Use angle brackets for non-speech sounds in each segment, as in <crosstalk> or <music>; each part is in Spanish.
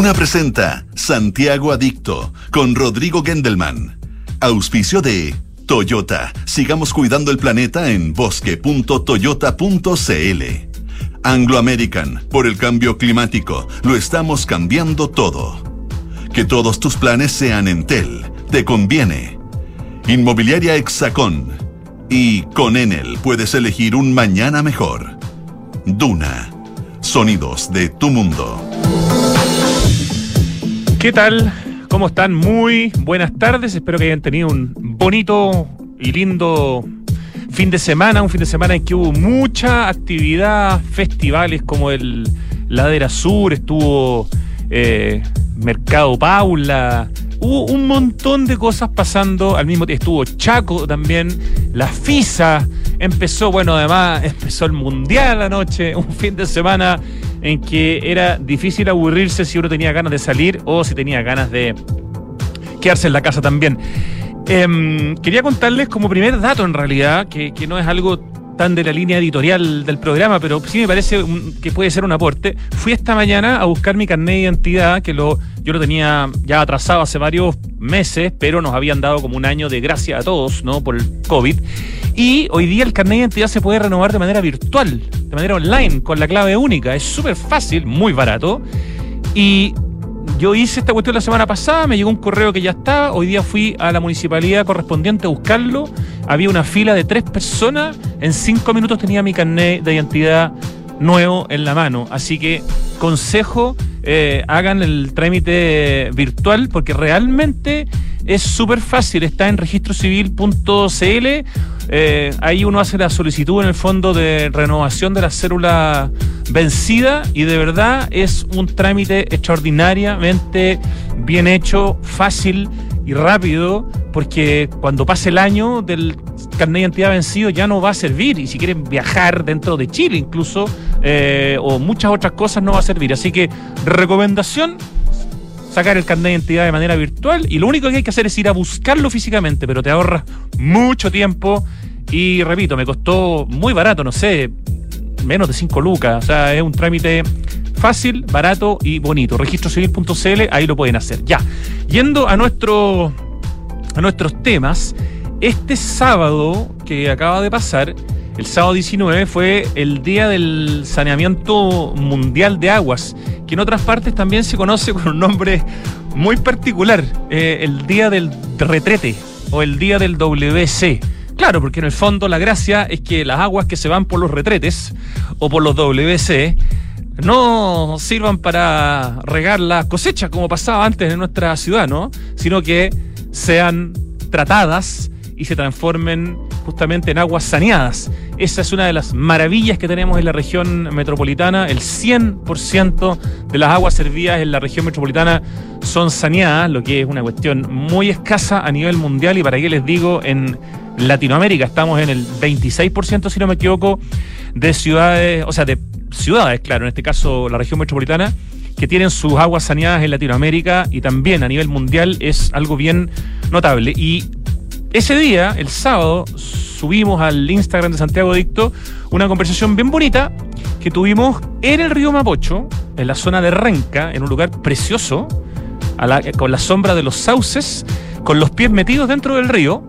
Duna presenta Santiago Adicto con Rodrigo Gendelman. Auspicio de Toyota. Sigamos cuidando el planeta en bosque.toyota.cl. Anglo American. Por el cambio climático. Lo estamos cambiando todo. Que todos tus planes sean Entel. Te conviene. Inmobiliaria Hexacón. Y con Enel puedes elegir un mañana mejor. Duna. Sonidos de tu mundo. ¿Qué tal? ¿Cómo están? Muy buenas tardes. Espero que hayan tenido un bonito y lindo fin de semana. Un fin de semana en que hubo mucha actividad, festivales como el Ladera Sur, estuvo eh, Mercado Paula. Hubo un montón de cosas pasando al mismo tiempo. Estuvo Chaco también, la FISA. Empezó, bueno, además empezó el Mundial anoche. <laughs> Un fin de semana en que era difícil aburrirse si uno tenía ganas de salir o si tenía ganas de quedarse en la casa también. Em, quería contarles como primer dato en realidad, que, no es algo tan de la línea editorial del programa, pero sí me parece que puede ser un aporte. Fui esta mañana a buscar mi carnet de identidad, que lo, yo lo tenía ya atrasado hace varios meses, pero nos habían dado como un año de gracia a todos, ¿no? Por el COVID. Y hoy día el carnet de identidad se puede renovar de manera virtual, de manera online, con la clave única. Es súper fácil, muy barato. Y yo hice esta cuestión la semana pasada, me llegó un correo que ya estaba. Hoy día fui a la municipalidad correspondiente a buscarlo. Había una fila de tres personas. En cinco minutos tenía mi carnet de identidad nuevo en la mano. Así que consejo, eh, hagan el trámite virtual porque realmente es súper fácil. Está en registrocivil.cl eh, ahí uno hace la solicitud en el fondo de renovación de la célula vencida y de verdad es un trámite extraordinariamente bien hecho, fácil y rápido, porque cuando pase el año del carnet de identidad vencido ya no va a servir y si quieren viajar dentro de Chile incluso eh, o muchas otras cosas no va a servir. Así que recomendación, sacar el carnet de identidad de manera virtual y lo único que hay que hacer es ir a buscarlo físicamente, pero te ahorras mucho tiempo y repito, me costó muy barato, no sé, menos de 5 lucas, o sea, es un trámite fácil, barato y bonito. Registrocivil.cl, ahí lo pueden hacer. Ya, yendo a, nuestro, a nuestros temas, este sábado que acaba de pasar, el sábado 19 fue el día del saneamiento mundial de aguas, que en otras partes también se conoce con un nombre muy particular, eh, el día del retrete o el día del WC. Claro, porque en el fondo la gracia es que las aguas que se van por los retretes o por los WC no sirvan para regar las cosechas como pasaba antes en nuestra ciudad, ¿no? Sino que sean tratadas y se transformen justamente en aguas saneadas. Esa es una de las maravillas que tenemos en la región metropolitana. El 100% de las aguas servidas en la región metropolitana son saneadas, lo que es una cuestión muy escasa a nivel mundial y para qué les digo, en Latinoamérica estamos en el 26%, si no me equivoco, de ciudades, o sea, de ciudades, claro, en este caso la región metropolitana, que tienen sus aguas saneadas en Latinoamérica y también a nivel mundial es algo bien notable. Y ese día, el sábado, subimos al Instagram de Santiago Dicto una conversación bien bonita que tuvimos en el río Mapocho, en la zona de Renca, en un lugar precioso, con la sombra de los sauces, con los pies metidos dentro del río.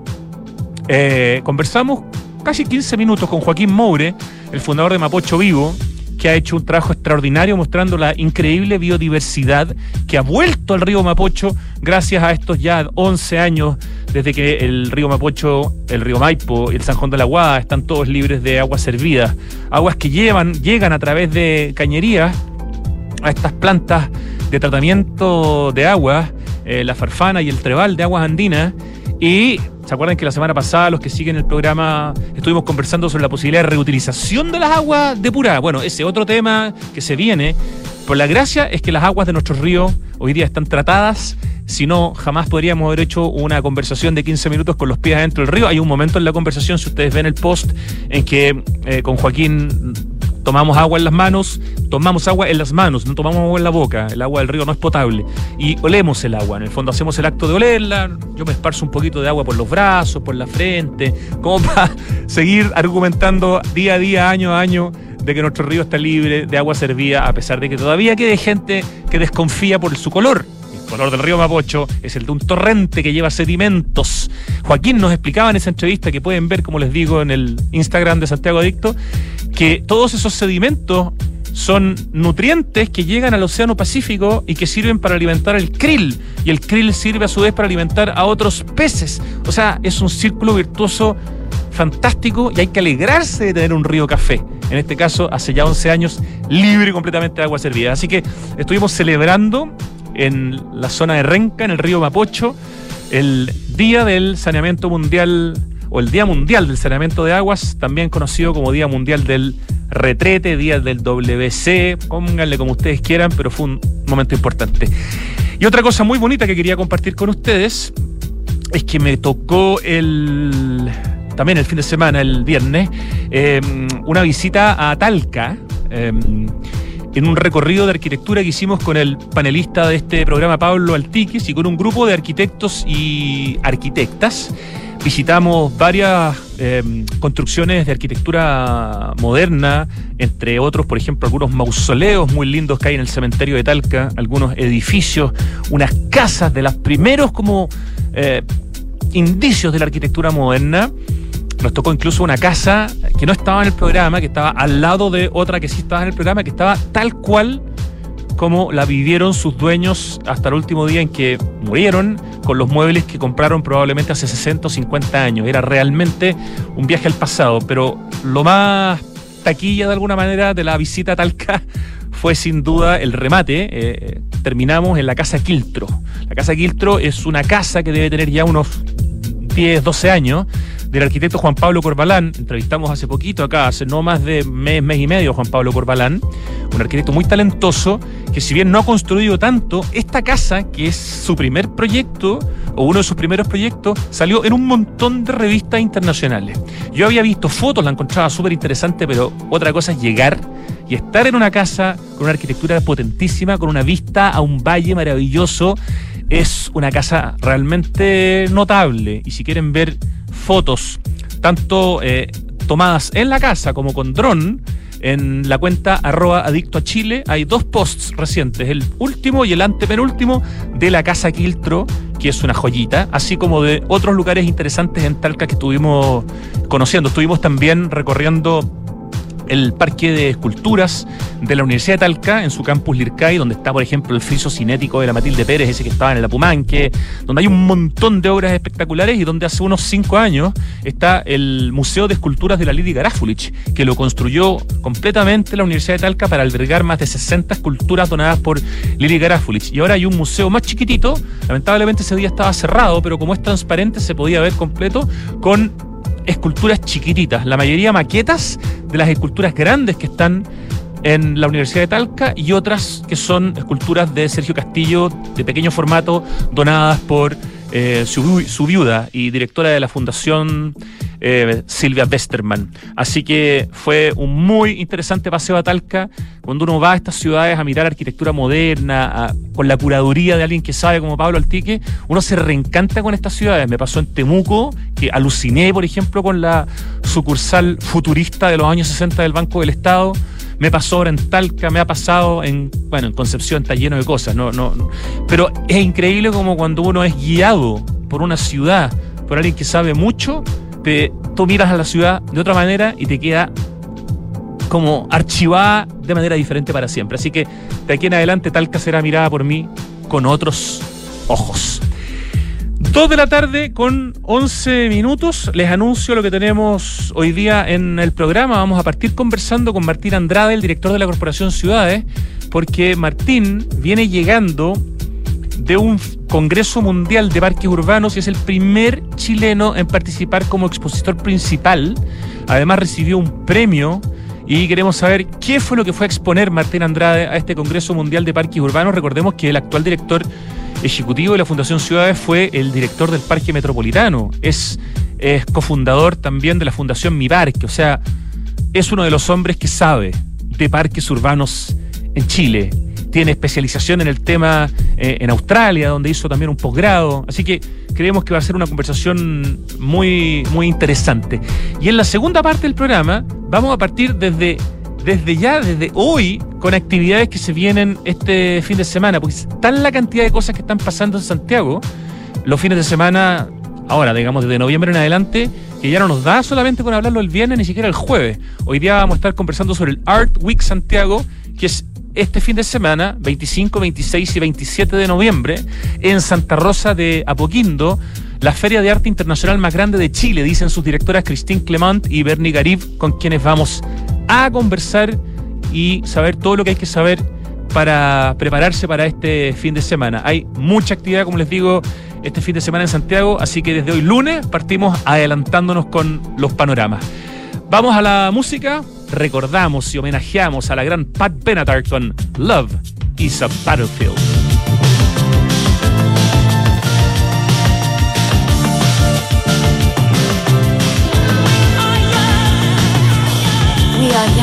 Eh, conversamos casi 15 minutos con Joaquín Moure, el fundador de Mapocho Vivo, que ha hecho un trabajo extraordinario mostrando la increíble biodiversidad que ha vuelto al río Mapocho gracias a estos ya 11 años desde que el río Mapocho, el río Maipo y el San Juan de la Guada están todos libres de aguas servidas, aguas que llevan, llegan a través de cañerías a estas plantas de tratamiento de agua, eh, la farfana y el trebal de aguas andinas, y ¿Se acuerdan que la semana pasada, los que siguen el programa, estuvimos conversando sobre la posibilidad de reutilización de las aguas depuradas? Bueno, ese otro tema que se viene. Por la gracia es que las aguas de nuestros ríos hoy día están tratadas. Si no, jamás podríamos haber hecho una conversación de 15 minutos con los pies adentro del río. Hay un momento en la conversación, si ustedes ven el post, en que eh, con Joaquín tomamos agua en las manos, tomamos agua en las manos, no tomamos agua en la boca, el agua del río no es potable. Y olemos el agua, en el fondo hacemos el acto de olerla, yo me esparzo un poquito de agua por los brazos, por la frente, como <laughs> para seguir argumentando día a día, año a año, de que nuestro río está libre de agua servida, a pesar de que todavía quede gente que desconfía por su color. Color del río Mapocho es el de un torrente que lleva sedimentos. Joaquín nos explicaba en esa entrevista que pueden ver, como les digo, en el Instagram de Santiago Adicto, que todos esos sedimentos son nutrientes que llegan al Océano Pacífico y que sirven para alimentar el krill. Y el krill sirve a su vez para alimentar a otros peces. O sea, es un círculo virtuoso fantástico y hay que alegrarse de tener un río café. En este caso, hace ya 11 años, libre completamente de agua servida. Así que estuvimos celebrando en la zona de Renca, en el río Mapocho, el Día del Saneamiento Mundial o el Día Mundial del Saneamiento de Aguas, también conocido como Día Mundial del Retrete, Día del WC, pónganle como ustedes quieran, pero fue un momento importante. Y otra cosa muy bonita que quería compartir con ustedes es que me tocó el también el fin de semana, el viernes, em, una visita a Talca. Em, en un recorrido de arquitectura que hicimos con el panelista de este programa, Pablo Altiquis, y con un grupo de arquitectos y arquitectas visitamos varias em, construcciones de arquitectura moderna, entre otros, por ejemplo, algunos mausoleos muy lindos que hay en el cementerio de Talca, algunos edificios, unas casas de los primeros como eh, indicios de la arquitectura moderna. Nos tocó incluso una casa que no estaba en el programa, que estaba al lado de otra que sí estaba en el programa, que estaba tal cual como la vivieron sus dueños hasta el último día en que murieron con los muebles que compraron probablemente hace 60 o 50 años. Era realmente un viaje al pasado, pero lo más taquilla de alguna manera de la visita a Talca <laughs> fue sin duda el remate. Eh, terminamos en la Casa Quiltro. La Casa Quiltro es una casa que debe tener ya unos 10, 12 años del arquitecto Juan Pablo Corbalán. Entrevistamos hace poquito acá, hace no más de mes, mes y medio, Juan Pablo Corbalán, un arquitecto muy talentoso que si bien no ha construido tanto, esta casa, que es su primer proyecto, o uno de sus primeros proyectos, salió en un montón de revistas internacionales. Yo había visto fotos, la encontraba súper interesante, pero otra cosa es llegar y estar en una casa con una arquitectura potentísima, con una vista a un valle maravilloso. Es una casa realmente notable. Y si quieren ver fotos, tanto eh, tomadas en la casa como con dron, en la cuenta arroba adicto a Chile hay dos posts recientes, el último y el antepenúltimo de la Casa Quiltro, que es una joyita, así como de otros lugares interesantes en Talca que estuvimos conociendo. Estuvimos también recorriendo el Parque de Esculturas de la Universidad de Talca, en su campus Lircay, donde está, por ejemplo, el friso cinético de la Matilde Pérez, ese que estaba en el Apumanque, donde hay un montón de obras espectaculares y donde hace unos cinco años está el Museo de Esculturas de la Lili Garafulich, que lo construyó completamente la Universidad de Talca para albergar más de 60 esculturas donadas por Lili Garafulich. Y ahora hay un museo más chiquitito, lamentablemente ese día estaba cerrado, pero como es transparente se podía ver completo con esculturas chiquititas, la mayoría maquetas de las esculturas grandes que están en la Universidad de Talca y otras que son esculturas de Sergio Castillo de pequeño formato donadas por eh, su, viuda y directora de la Fundación eh, Silvia Westerman. Así que fue un muy interesante paseo a Talca, cuando uno va a estas ciudades a mirar arquitectura moderna, con la curaduría de alguien que sabe como Pablo Altique, uno se reencanta con estas ciudades. Me pasó en Temuco, que aluciné, por ejemplo, con la sucursal futurista de los años 60 del Banco del Estado me pasó ahora en Talca, me ha pasado en, bueno, en Concepción está lleno de cosas, no, no, pero es increíble como cuando uno es guiado por una ciudad, por alguien que sabe mucho, te, tú miras a la ciudad de otra manera y te queda como archivada de manera diferente para siempre. Así que de aquí en adelante Talca será mirada por mí con otros ojos. Dos de la tarde con 11 minutos. Les anuncio lo que tenemos hoy día en el programa. Vamos a partir conversando con Martín Andrade, el director de la Corporación Ciudades, porque Martín viene llegando de un Congreso Mundial de Parques Urbanos y es el primer chileno en participar como expositor principal. Además recibió un premio y queremos saber qué fue lo que fue a exponer Martín Andrade a este Congreso Mundial de Parques Urbanos. Recordemos que el actual director ejecutivo de la Fundación Ciudades fue el director del Parque Metropolitano. Es, cofundador también de la Fundación Mi Parque. O sea, es uno de los hombres que sabe de parques urbanos en Chile. Tiene especialización en el tema eh, en Australia, donde hizo también un posgrado. Así que creemos que va a ser una conversación muy, muy interesante. Y en la segunda parte del programa vamos a partir desde desde ya, desde hoy, con actividades que se vienen este fin de semana, porque tal la cantidad de cosas que están pasando en Santiago, los fines de semana, ahora, digamos, desde noviembre en adelante, que ya no nos da solamente con hablarlo el viernes, ni siquiera el jueves. Hoy día vamos a estar conversando sobre el Art Week Santiago, que es este fin de semana, 25, 26 y 27 de noviembre, en Santa Rosa de Apoquindo, la Feria de Arte Internacional más grande de Chile, dicen sus directoras Christine Clement y Bernie Garib, con quienes vamos a conversar y saber todo lo que hay que saber para prepararse para este fin de semana. Hay mucha actividad, como les digo, este fin de semana en Santiago, así que desde hoy lunes partimos adelantándonos con los panoramas. Vamos a la música, recordamos y homenajeamos a la gran Pat Benatar con Love is a Battlefield. Are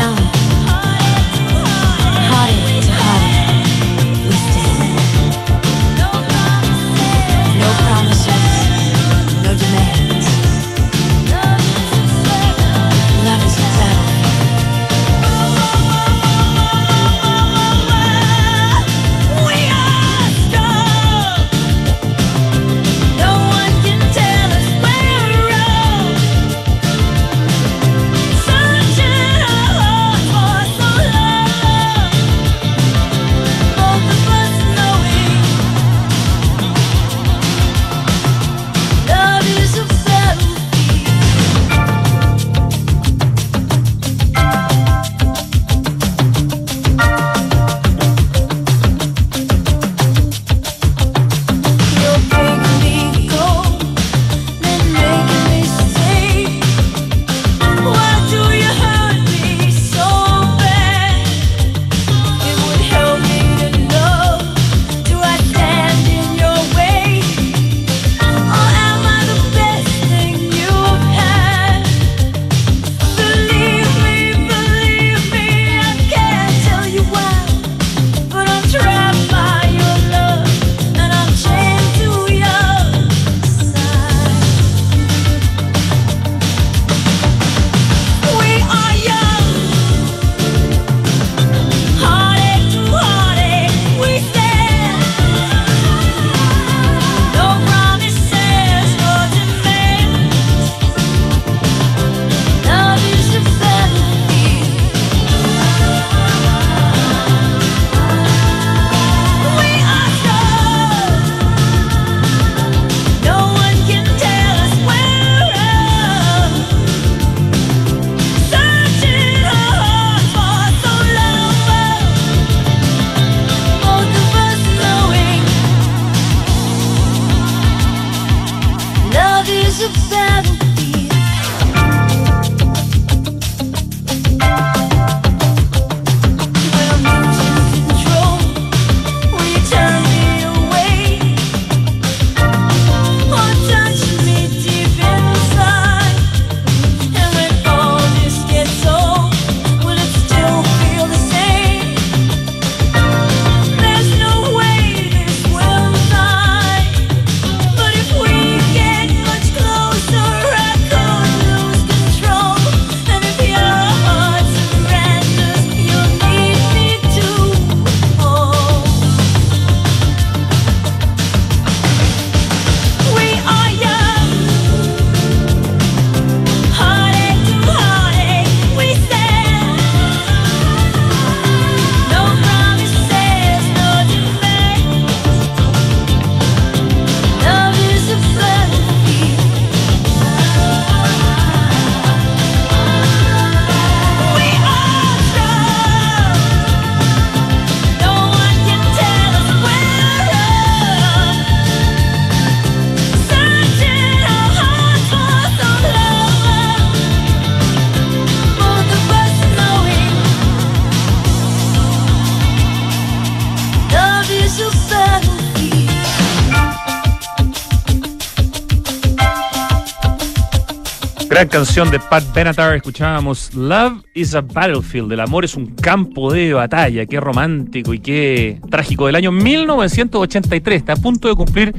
Gran canción de Pat Benatar, escuchábamos Love is a Battlefield, el amor es un campo de batalla, qué romántico y qué trágico, del año 1983, está a punto de cumplir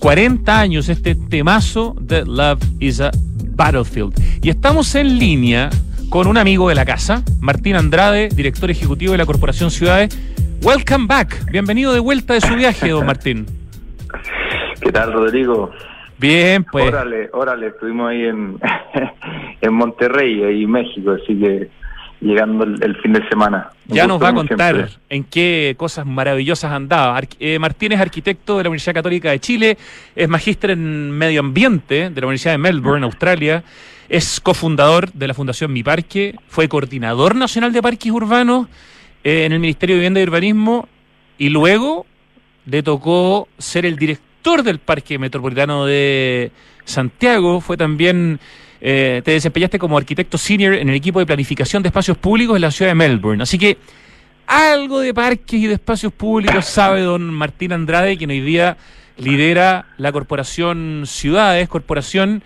40 años este temazo de Love is a Battlefield. Y estamos en línea con un amigo de la casa, Martín Andrade, director ejecutivo de la Corporación Ciudades. Welcome back. Bienvenido de vuelta de su viaje, don Martín. ¿Qué tal, Rodrigo? Bien, pues. Órale, órale, estuvimos ahí en, <laughs> en Monterrey, ahí en México, así que llegando el, el fin de semana. Ya nos va a contar siempre. en qué cosas maravillosas andaba. Arqu- eh, Martín es arquitecto de la Universidad Católica de Chile, es magíster en medio ambiente de la Universidad de Melbourne, Australia, es cofundador de la Fundación Mi Parque, fue coordinador nacional de parques urbanos eh, en el Ministerio de Vivienda y Urbanismo y luego le tocó ser el director del Parque Metropolitano de Santiago, fue también eh, te desempeñaste como arquitecto senior en el equipo de planificación de espacios públicos en la ciudad de Melbourne. Así que algo de parques y de espacios públicos sabe don Martín Andrade, quien hoy día lidera la corporación Ciudades, corporación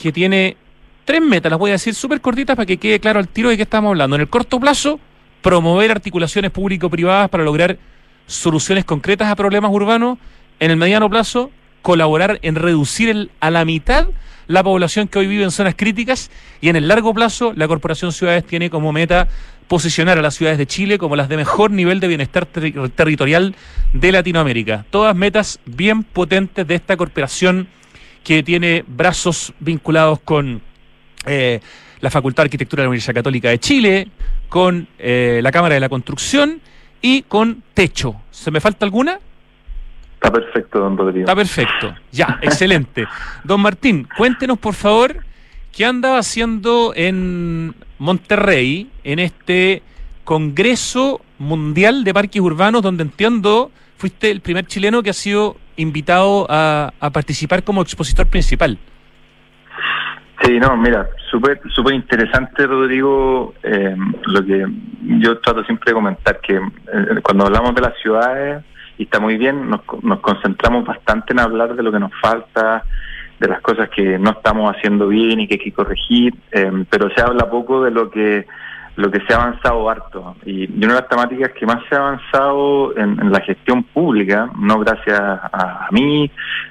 que tiene tres metas, las voy a decir súper cortitas para que quede claro al tiro de qué estamos hablando. En el corto plazo, promover articulaciones público-privadas para lograr soluciones concretas a problemas urbanos. En el mediano plazo, colaborar en reducir el- a la mitad la población que hoy vive en zonas críticas y en el largo plazo la Corporación Ciudades tiene como meta posicionar a las ciudades de Chile como las de mejor nivel de bienestar terri- territorial de Latinoamérica. Todas metas bien potentes de esta corporación que tiene brazos vinculados con eh, la Facultad de Arquitectura de la Universidad Católica de Chile, con eh, la Cámara de la Construcción y con Techo. ¿Se me falta alguna? Está perfecto, don Rodrigo. Está perfecto. Ya, <laughs> excelente. Don Martín, cuéntenos por favor qué andaba haciendo en Monterrey, en este Congreso Mundial de Parques Urbanos, donde entiendo fuiste el primer chileno que ha sido invitado a, a participar como expositor principal. Sí, no, mira, súper súper interesante, Rodrigo, eh, lo que yo trato siempre de comentar, que eh, cuando hablamos de las ciudades, y está muy bien, nos, nos concentramos bastante en hablar de lo que nos falta, de las cosas que no estamos haciendo bien y que hay que corregir, eh, pero se habla poco de lo que lo que se ha avanzado harto. Y, una de las temáticas que más se ha avanzado en, la gestión pública, no gracias a, a mí,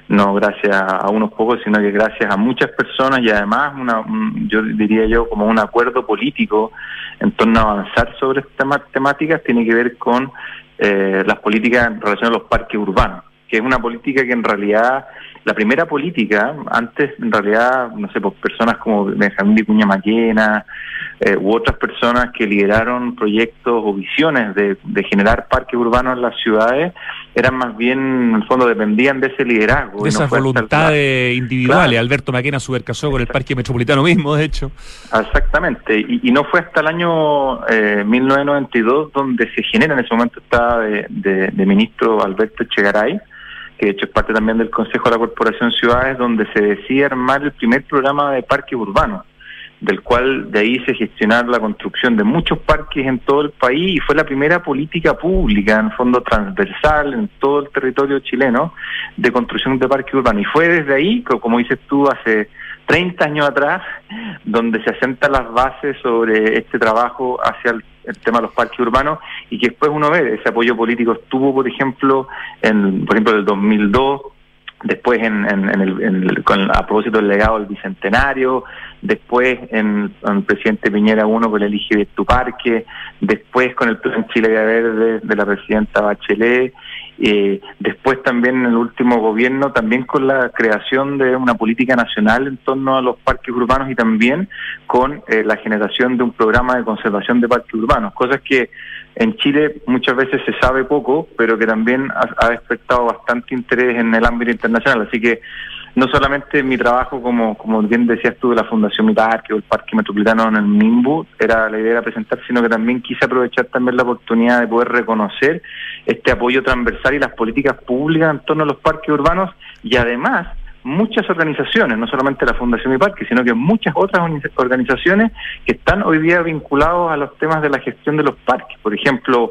no gracias a unos pocos, sino que gracias a muchas personas y además, una, un- yo diría yo, como un acuerdo político en torno a avanzar sobre estas temáticas, tiene que ver con eh, las políticas en relación a los parques urbanos, que es una política que en realidad, la primera política, antes en realidad, no sé, pues personas como Benjamín Vicuña Maquena, eh, u otras personas que lideraron proyectos o visiones de, de generar parques urbanos en las ciudades, eran más bien, en el fondo, dependían de ese liderazgo. De no esas voluntades individuales. Claro. Alberto Maquena supercasó con el Parque Metropolitano mismo, de hecho. Exactamente, y, y no fue hasta el año eh, 1992 donde se genera, en ese momento estaba de, de- de ministro Alberto Echegaray, que de hecho es parte también del Consejo de la Corporación Ciudades, donde se decía armar el primer programa de parques urbanos, del cual de ahí se gestionar la construcción de muchos parques en todo el país y fue la primera política pública, en fondo transversal, en todo el territorio chileno, de construcción de parques urbanos. Y fue desde ahí, co- como dices tú, hace 30 años atrás, donde se asentan las bases sobre este trabajo hacia el, el tema de los parques urbanos y que después uno ve, ese apoyo político. Estuvo, por ejemplo, en, por ejemplo, del 2002, después en, en- en el, en el- con, a propósito del legado del Bicentenario, después en, el presidente Piñera 1 con el Elige tu Parque, después con el Plan Chile Verde de la presidenta Bachelet, eh, después también en el último gobierno, también con la creación de una política nacional en torno a los parques urbanos y también con eh, la generación de un programa de conservación de parques urbanos, cosas que en Chile muchas veces se sabe poco, pero que también ha, ha despertado bastante interés en el ámbito internacional. Así que no solamente mi trabajo, como, como bien decías tú, de la Fundación Mi Parque o el Parque Metropolitano en el NIMBU, era la idea de presentar, sino que también quise aprovechar también la oportunidad de poder reconocer este apoyo transversal y las políticas públicas en torno a los parques urbanos y además muchas organizaciones, no solamente la Fundación Mi Parque, sino que muchas otras organiz- organizaciones que están hoy día vinculados a los temas de la gestión de los parques. Por ejemplo,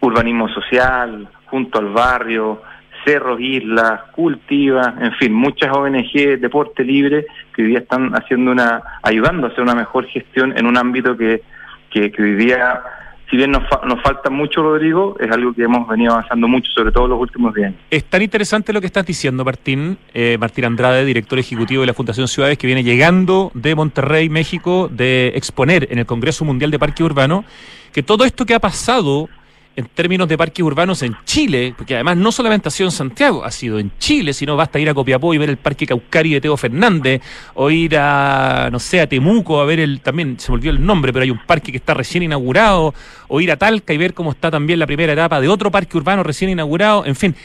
urbanismo social, junto al barrio, cerros, islas, cultiva, en fin, muchas ONG, deporte libre, que hoy día están haciendo una, ayudando a hacer una mejor gestión en un ámbito que, que, que hoy día si bien nos, fa- nos falta mucho, Rodrigo, es algo que hemos venido avanzando mucho, sobre todo los últimos 10 años. Es tan interesante lo que estás diciendo, Martín. eh, Martín Andrade, director ejecutivo de la Fundación Ciudades, que viene llegando de Monterrey, México, de exponer en el Congreso Mundial de Parques Urbanos, que todo esto que ha pasado en términos de parques urbanos en Chile, porque además no solamente ha sido en Santiago, ha sido en Chile, sino basta ir a Copiapó y ver el Parque Caucari de Teo Fernández, o ir a, no sé, a Temuco a ver el, también se me olvidó el nombre, pero hay un parque que está recién inaugurado, o ir a Talca y ver cómo está también la primera etapa de otro parque urbano recién inaugurado, en fin,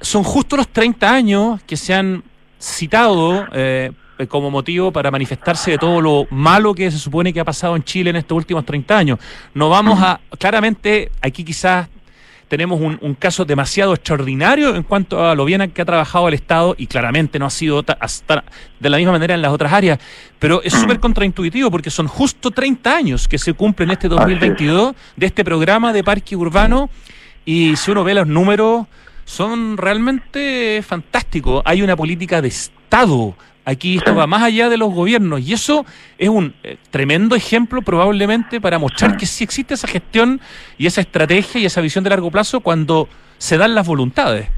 son justo los 30 años que se han citado eh, como motivo para manifestarse de todo lo malo que se supone que ha pasado en Chile en estos últimos 30 años. No vamos a, claramente, aquí quizás tenemos un, un caso demasiado extraordinario en cuanto a lo bien que ha trabajado el Estado y claramente no ha sido ta- hasta de la misma manera en las otras áreas, pero es súper contraintuitivo porque son justo 30 años que se cumplen este 2022 de este programa de parque urbano y si uno ve los números son realmente fantásticos. Hay una política de Estado. Aquí esto va más allá de los gobiernos y eso es un eh, tremendo ejemplo probablemente para mostrar que sí existe esa gestión y esa estrategia y esa visión de largo plazo cuando se dan las voluntades.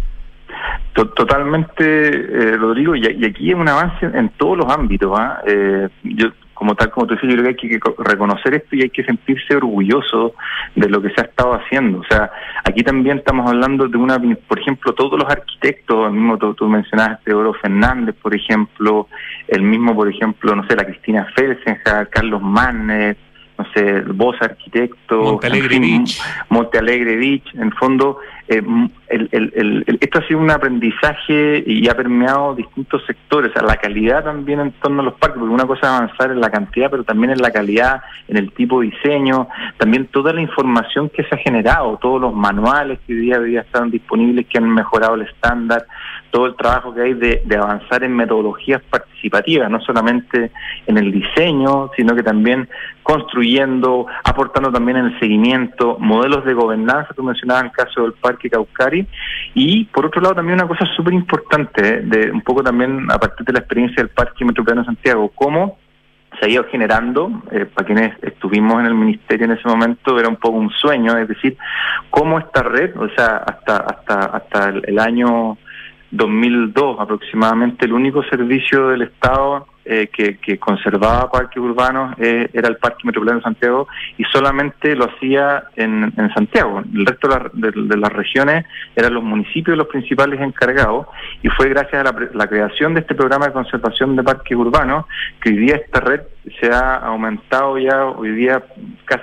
To- Totalmente, eh, Rodrigo, y, y aquí es un avance en todos los ámbitos. ¿ah? Eh, yo, como tal como tú dices, yo creo que hay que co- reconocer esto y hay que sentirse orgulloso de lo que se ha estado haciendo. O sea, aquí también estamos hablando de una, por ejemplo, todos los arquitectos, el mismo tú, tú mencionaste Teodoro Fernández, por ejemplo, el mismo, por ejemplo, no sé, la Cristina Felsenja, Carlos Mannes, no sé, vos arquitecto, Montealegre en fin, Beach. Monte Alegre Beach, en fondo, eh, el, el- esto ha sido un aprendizaje y ha permeado distintos sectores, la calidad también en torno a los parques, porque una cosa es avanzar en la cantidad, pero también en la calidad, en el tipo de diseño, también toda la información que se ha generado, todos los manuales que día, hoy día están disponibles, que han mejorado el estándar, todo el trabajo que hay de, avanzar en metodologías participativas, no solamente en el diseño, sino que también construyendo, aportando también en el seguimiento, modelos de gobernanza, tú mencionabas el caso del Parque Caucari, y por otro lado también una cosa súper importante, de un poco también a partir de la experiencia del Parque Metropolitano de Santiago, cómo se ha ido generando, eh, para quienes estuvimos en el ministerio en ese momento, era un poco un sueño, es decir, cómo esta red, o sea, hasta, hasta, hasta el año 2002 aproximadamente, el único servicio del Estado eh, que, que conservaba parques urbanos eh, era el Parque Metropolitano de Santiago y solamente lo hacía en, en Santiago. El resto de, la- de- las regiones eran los municipios los principales encargados y fue gracias a la, la creación de este programa de conservación de parques urbanos que hoy día esta red se ha aumentado ya hoy día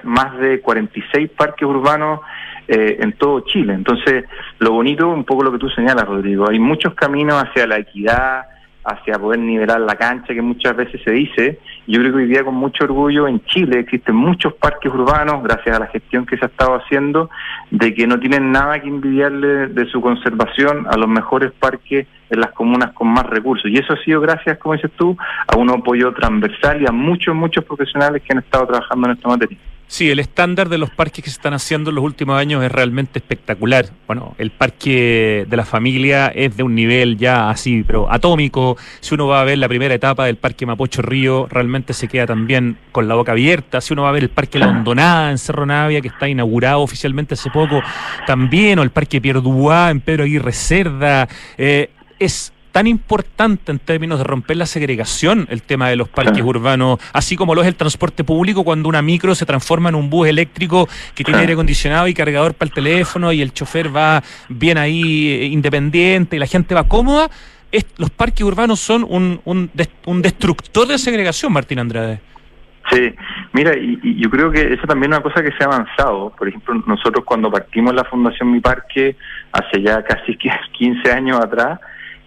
más de 46 parques urbanos eh, en todo Chile. Entonces, lo bonito, un poco lo que tú señalas, Rodrigo, hay muchos caminos hacia la equidad, hacia poder nivelar la cancha, que muchas veces se dice. Yo creo que hoy día con mucho orgullo en Chile existen muchos parques urbanos, gracias a la gestión que se ha estado haciendo, de que no tienen nada que envidiarle de su conservación a los mejores parques en las comunas con más recursos. Y eso ha sido gracias, como dices tú, a un apoyo transversal y a muchos, muchos profesionales que han estado trabajando en esta materia. Sí, el estándar de los parques que se están haciendo en los últimos años es realmente espectacular. Bueno, el parque de la familia es de un nivel ya así, pero atómico. Si uno va a ver la primera etapa del parque Mapocho Río, realmente se queda también con la boca abierta. Si uno va a ver el parque Londonada en Cerro Navia, que está inaugurado oficialmente hace poco, también, o el parque Pierre Dubois en Pedro Aguirre Cerda, eh, es tan importante en términos de romper la segregación el tema de los parques urbanos, así como lo es el transporte público cuando una micro se transforma en un bus eléctrico que tiene aire acondicionado y cargador para el teléfono y el chofer va bien ahí eh, independiente y la gente va cómoda. Es- los parques urbanos son un, un, des- un destructor de segregación, Martín Andrade. Sí, mira, y, y yo creo que eso también es una cosa que se ha avanzado. Por ejemplo, nosotros cuando partimos la Fundación Mi Parque, hace ya casi <laughs> 15 años atrás,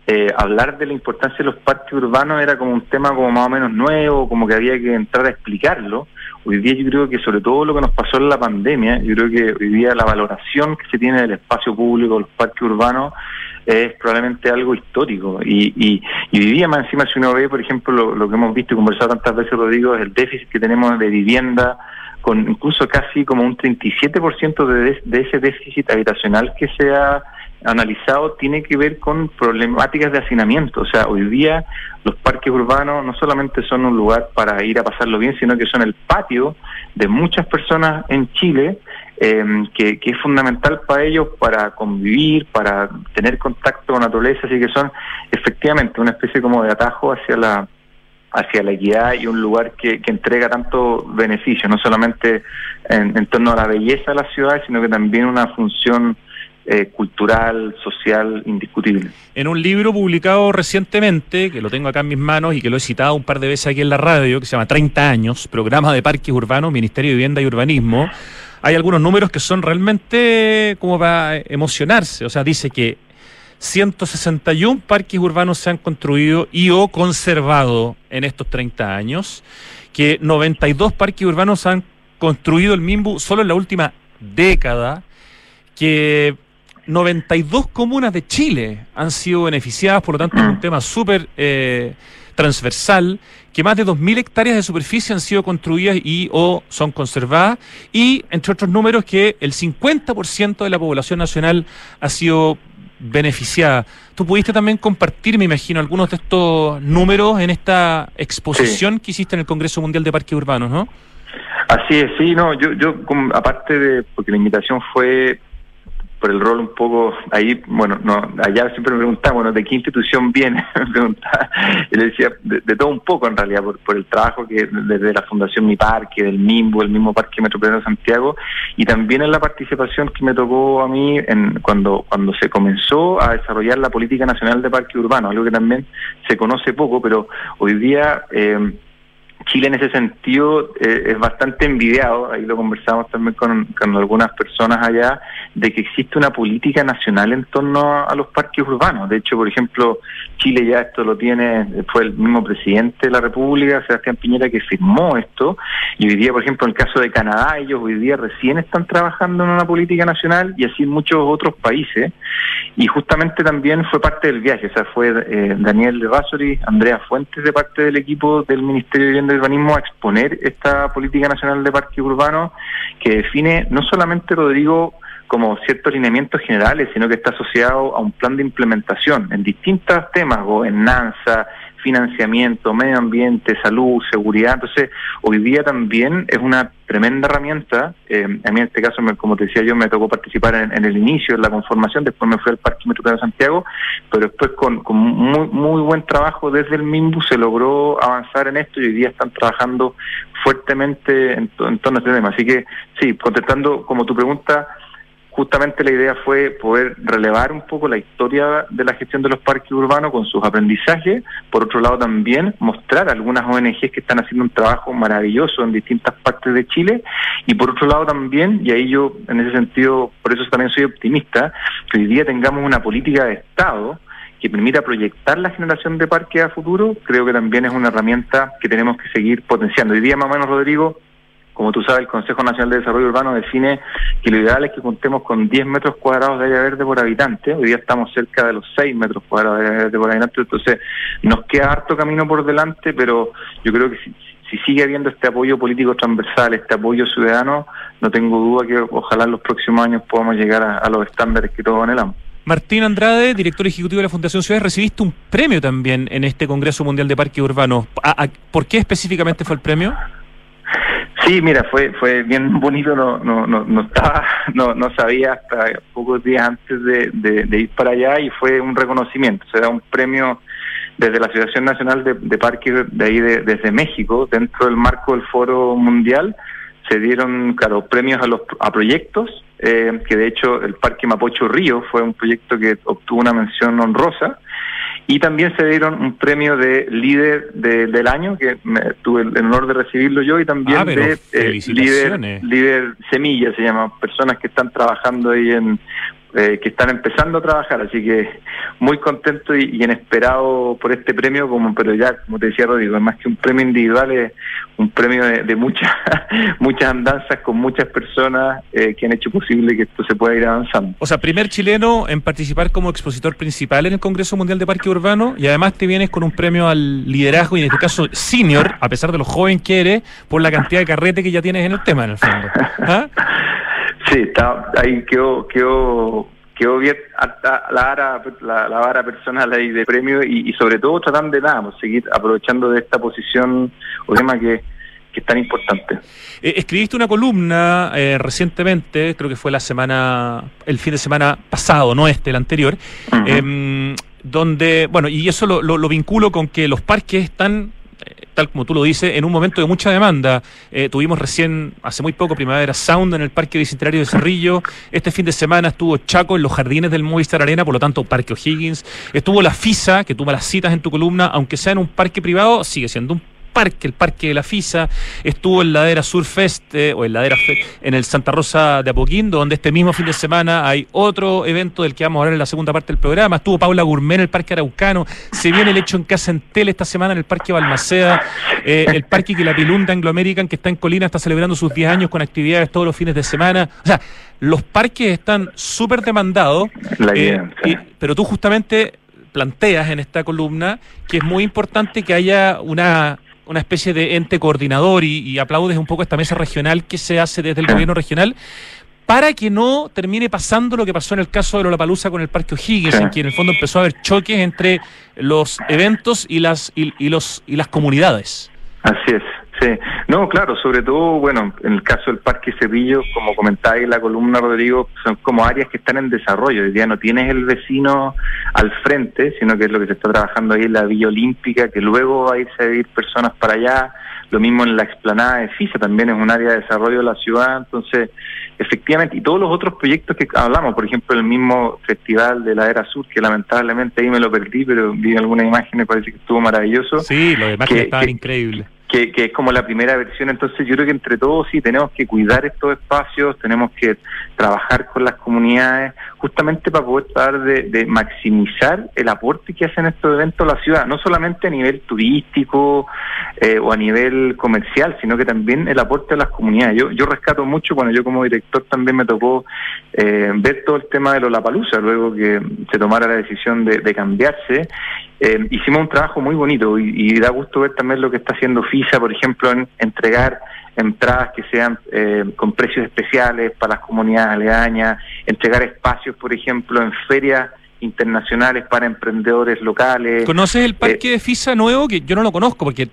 eh, hablar de la importancia de los parques urbanos era como un tema como más o menos nuevo, como que había que entrar a explicarlo. Hoy día yo creo que sobre todo lo que nos pasó en la pandemia, yo creo que hoy día la valoración que se tiene del espacio público, los parques urbanos, es probablemente algo histórico. Y, y, y hoy día más encima si uno ve, por ejemplo, lo, que hemos visto y conversado tantas veces, Rodrigo, es el déficit que tenemos de vivienda con incluso casi como un 37% de, de, de ese déficit habitacional que se ha analizado tiene que ver con problemáticas de hacinamiento. O sea, hoy día los parques urbanos no solamente son un lugar para ir a pasarlo bien, sino que son el patio de muchas personas en Chile, eh, que, que es fundamental para ellos para convivir, para tener contacto con la naturaleza, así que son efectivamente una especie como de atajo hacia la hacia la equidad y un lugar que, que entrega tanto beneficio, no solamente en, en torno a la belleza de la ciudad, sino que también una función eh, cultural, social, indiscutible. En un libro publicado recientemente, que lo tengo acá en mis manos y que lo he citado un par de veces aquí en la radio, que se llama 30 años, Programa de Parques Urbanos, Ministerio de Vivienda y Urbanismo, hay algunos números que son realmente como para emocionarse. O sea, dice que 161 parques urbanos se han construido y o conservado en estos 30 años, que 92 parques urbanos han construido el MIMBU solo en la última década, que 92 comunas de Chile han sido beneficiadas, por lo tanto es un tema súper eh, transversal, que más de 2.000 hectáreas de superficie han sido construidas y o son conservadas, y entre otros números que el 50% de la población nacional ha sido beneficiada. Tú pudiste también compartir, me imagino, algunos de estos números en esta exposición que hiciste en el Congreso Mundial de Parques Urbanos, ¿no? Así es, sí, no, yo, yo como- aparte de, porque la invitación fue por el rol un poco ahí, bueno, no, allá siempre me preguntaban, bueno, ¿de qué institución viene? <laughs> me preguntaba, y le decía, de, de todo un poco en realidad, por, por el trabajo que desde la Fundación Mi Parque, del MIMBO, el mismo Parque Metropolitano de Santiago, y también en la participación que me tocó a mí en cuando, cuando se comenzó a desarrollar la Política Nacional de Parque Urbano, algo que también se conoce poco, pero hoy día... Eh, Chile en ese sentido eh, es bastante envidiado, ahí lo conversamos también con, con algunas personas allá, de que existe una política nacional en torno a, los parques urbanos. De hecho, por ejemplo, Chile ya esto lo tiene, fue el mismo presidente de la República, Sebastián Piñera, que firmó esto, y hoy día, por ejemplo, en el caso de Canadá, ellos hoy día recién están trabajando en una política nacional y así muchos otros países, y justamente también fue parte del viaje, o sea, fue eh, Daniel de Basori, Andrea Fuentes de parte del equipo del Ministerio de Vivienda Urbanismo a exponer esta política nacional de parques urbanos que define no solamente, Rodrigo, como ciertos lineamientos generales, sino que está asociado a un plan de implementación en distintos temas, gobernanza, financiamiento, medio ambiente, salud, seguridad. Entonces, hoy día también es una tremenda herramienta. Eh, a mí en este caso, me- como te decía yo, me tocó participar en, en el inicio, en la conformación, después me fui al Parque Metropolitano de Santiago, pero después con, muy, muy buen trabajo desde el MIMBU se logró avanzar en esto y hoy día están trabajando fuertemente en, en torno a este tema. Así que, sí, contestando como tu pregunta, justamente la idea fue poder relevar un poco la historia de la gestión de los parques urbanos con sus aprendizajes, por otro lado también mostrar algunas ONGs que están haciendo un trabajo maravilloso en distintas partes de Chile y por otro lado también, y ahí yo en ese sentido, por eso también soy optimista, que hoy día tengamos una política de Estado que permita proyectar la generación de parques a futuro, creo que también es una herramienta que tenemos que seguir potenciando. Hoy día más o menos, Rodrigo, como tú sabes, el Consejo Nacional de Desarrollo Urbano define que lo ideal es que contemos con 10 metros cuadrados de área verde por habitante. Hoy día estamos cerca de los 6 metros cuadrados de área verde por habitante. Entonces, nos queda harto camino por delante, pero yo creo que si, si sigue habiendo este apoyo político transversal, este apoyo ciudadano, no tengo duda que ojalá en los próximos años podamos llegar a, los estándares que todos anhelamos. Martín Andrade, director ejecutivo de la Fundación Ciudades, recibiste un premio también en este Congreso Mundial de Parques Urbanos. ¿A- a- ¿Por qué específicamente fue el premio? Sí, mira, fue fue bien <laughs> bonito, no no no, no estaba, <laughs> no, no sabía hasta pocos días antes de, de- de ir para allá y fue un reconocimiento, se da un premio desde la Asociación Nacional de, de Parques de ahí de- desde México, dentro del marco del Foro Mundial, se dieron, claro, premios a los a proyectos, eh, que de hecho el Parque Mapocho Río fue un proyecto que obtuvo una mención honrosa, y también se dieron un premio de líder de- del año, que me, tuve el honor de recibirlo yo, y también Ah, de eh, líder, líder semilla, se llama, personas que están trabajando ahí en eh, que están empezando a trabajar, así que muy contento y, y inesperado por este premio, como pero ya, como te decía Rodrigo, más que un premio individual, es un premio de, de muchas <laughs> muchas andanzas con muchas personas eh, que han hecho posible que esto se pueda ir avanzando. O sea, primer chileno en participar como expositor principal en el Congreso Mundial de Parque Urbano y además te vienes con un premio al liderazgo y en este caso senior, a pesar de lo joven que eres, por la cantidad de carrete que ya tienes en el tema, en el fondo. <laughs> ¿Ah? Sí, está, ahí quedó, quedó, quedó bien alta la vara, la, la vara personal ahí de premio y, y sobre todo tratando de nada, pues, seguir aprovechando de esta posición o tema que, que es tan importante. Eh, escribiste una columna eh, recientemente, creo que fue la semana, el fin de semana pasado, no este, el anterior, em, donde, bueno, y eso lo, lo- lo vinculo con que los parques están, tal como tú lo dices, en un momento de mucha demanda. Eh, tuvimos recién, hace muy poco, Primavera Sound en el Parque Bicentenario de Cerrillo. Este fin de semana estuvo Chaco en los jardines del Movistar Arena, por lo tanto, Parque O'Higgins. Estuvo la FISA, que tú las citas en tu columna, aunque sea en un parque privado, sigue siendo un parque, el parque de la FISA, estuvo en Ladera Sur Fest, eh, o en Ladera Fe- en el Santa Rosa de Apoquindo, donde este mismo fin de semana hay otro evento del que vamos a hablar en la segunda parte del programa, estuvo Paula Gourmet en el Parque Araucano, se viene el hecho en Casa Entel esta semana en el Parque Balmaceda, eh, el Parque Quilapilunta Anglo American, que está en Colina, está celebrando sus 10 años con actividades todos los fines de semana, o sea, los parques están súper demandados, eh, y- pero tú justamente planteas en esta columna que es muy importante que haya una, una especie de ente coordinador y, y aplaudes un poco esta mesa regional que se hace desde el gobierno regional para que no termine pasando lo que pasó en el caso de Lollapalooza con el Parque O'Higgins, en que en el fondo empezó a haber choques entre los eventos y las y, y los y las comunidades. Así es, sí. No, claro, sobre todo, bueno, en el caso del Parque Cerrillo, como comentaba en la columna, Rodrigo, son como áreas que están en desarrollo. Hoy día no tienes el vecino al frente, sino que es lo que se está trabajando ahí en la Villa Olímpica, que luego va a irse a vivir personas para allá. Lo mismo en la explanada de FISA, también es un área de desarrollo de la ciudad. Entonces, efectivamente, y todos los otros proyectos que hablamos, por ejemplo, el mismo festival de la Era Sur, que lamentablemente ahí me lo perdí, pero vi algunas imágenes, parece que estuvo maravilloso Sí, demás Que- estaban increíbles. Que, es como la primera versión. Entonces yo creo que entre todos sí tenemos que cuidar estos espacios, tenemos que trabajar con las comunidades, justamente para poder tratar de, de maximizar el aporte que hacen estos eventos a la ciudad, no solamente a nivel turístico eh, o a nivel comercial, sino que también el aporte a las comunidades. Yo, yo rescato mucho cuando yo como director también me tocó eh, ver todo el tema de Lollapalooza, luego que se tomara la decisión de, de cambiarse. Eh, hicimos un trabajo muy bonito y, y da gusto ver también lo que está haciendo FISA, por ejemplo, en entregar entradas que sean eh, con precios especiales para las comunidades aledañas, entregar espacios, por ejemplo, en ferias internacionales para emprendedores locales. ¿Conoces el parque de FISA nuevo? Que yo no lo conozco porque eh,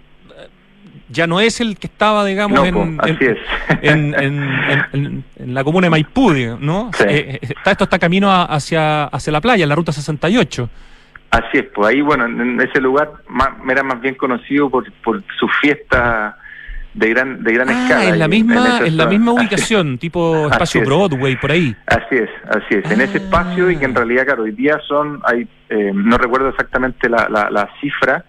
ya no es el que estaba, digamos, No, en, en- así es. <laughs> en, en- en- en- en la comuna de Maipú, ¿no? Sí. Eh, eh, está, esto está camino a- hacia, hacia la playa, en la ruta 68. Así es, pues ahí, bueno, en ese lugar más, era más bien conocido por, por su fiesta de gran de gran escala. Ah, en la misma, en la misma Así- <laughs> ubicación, tipo espacio es. Broadway, por ahí. Así es, así es, en ese Ah. espacio y que en realidad, claro, hoy día son, hay, eh, no recuerdo exactamente la, la, la cifra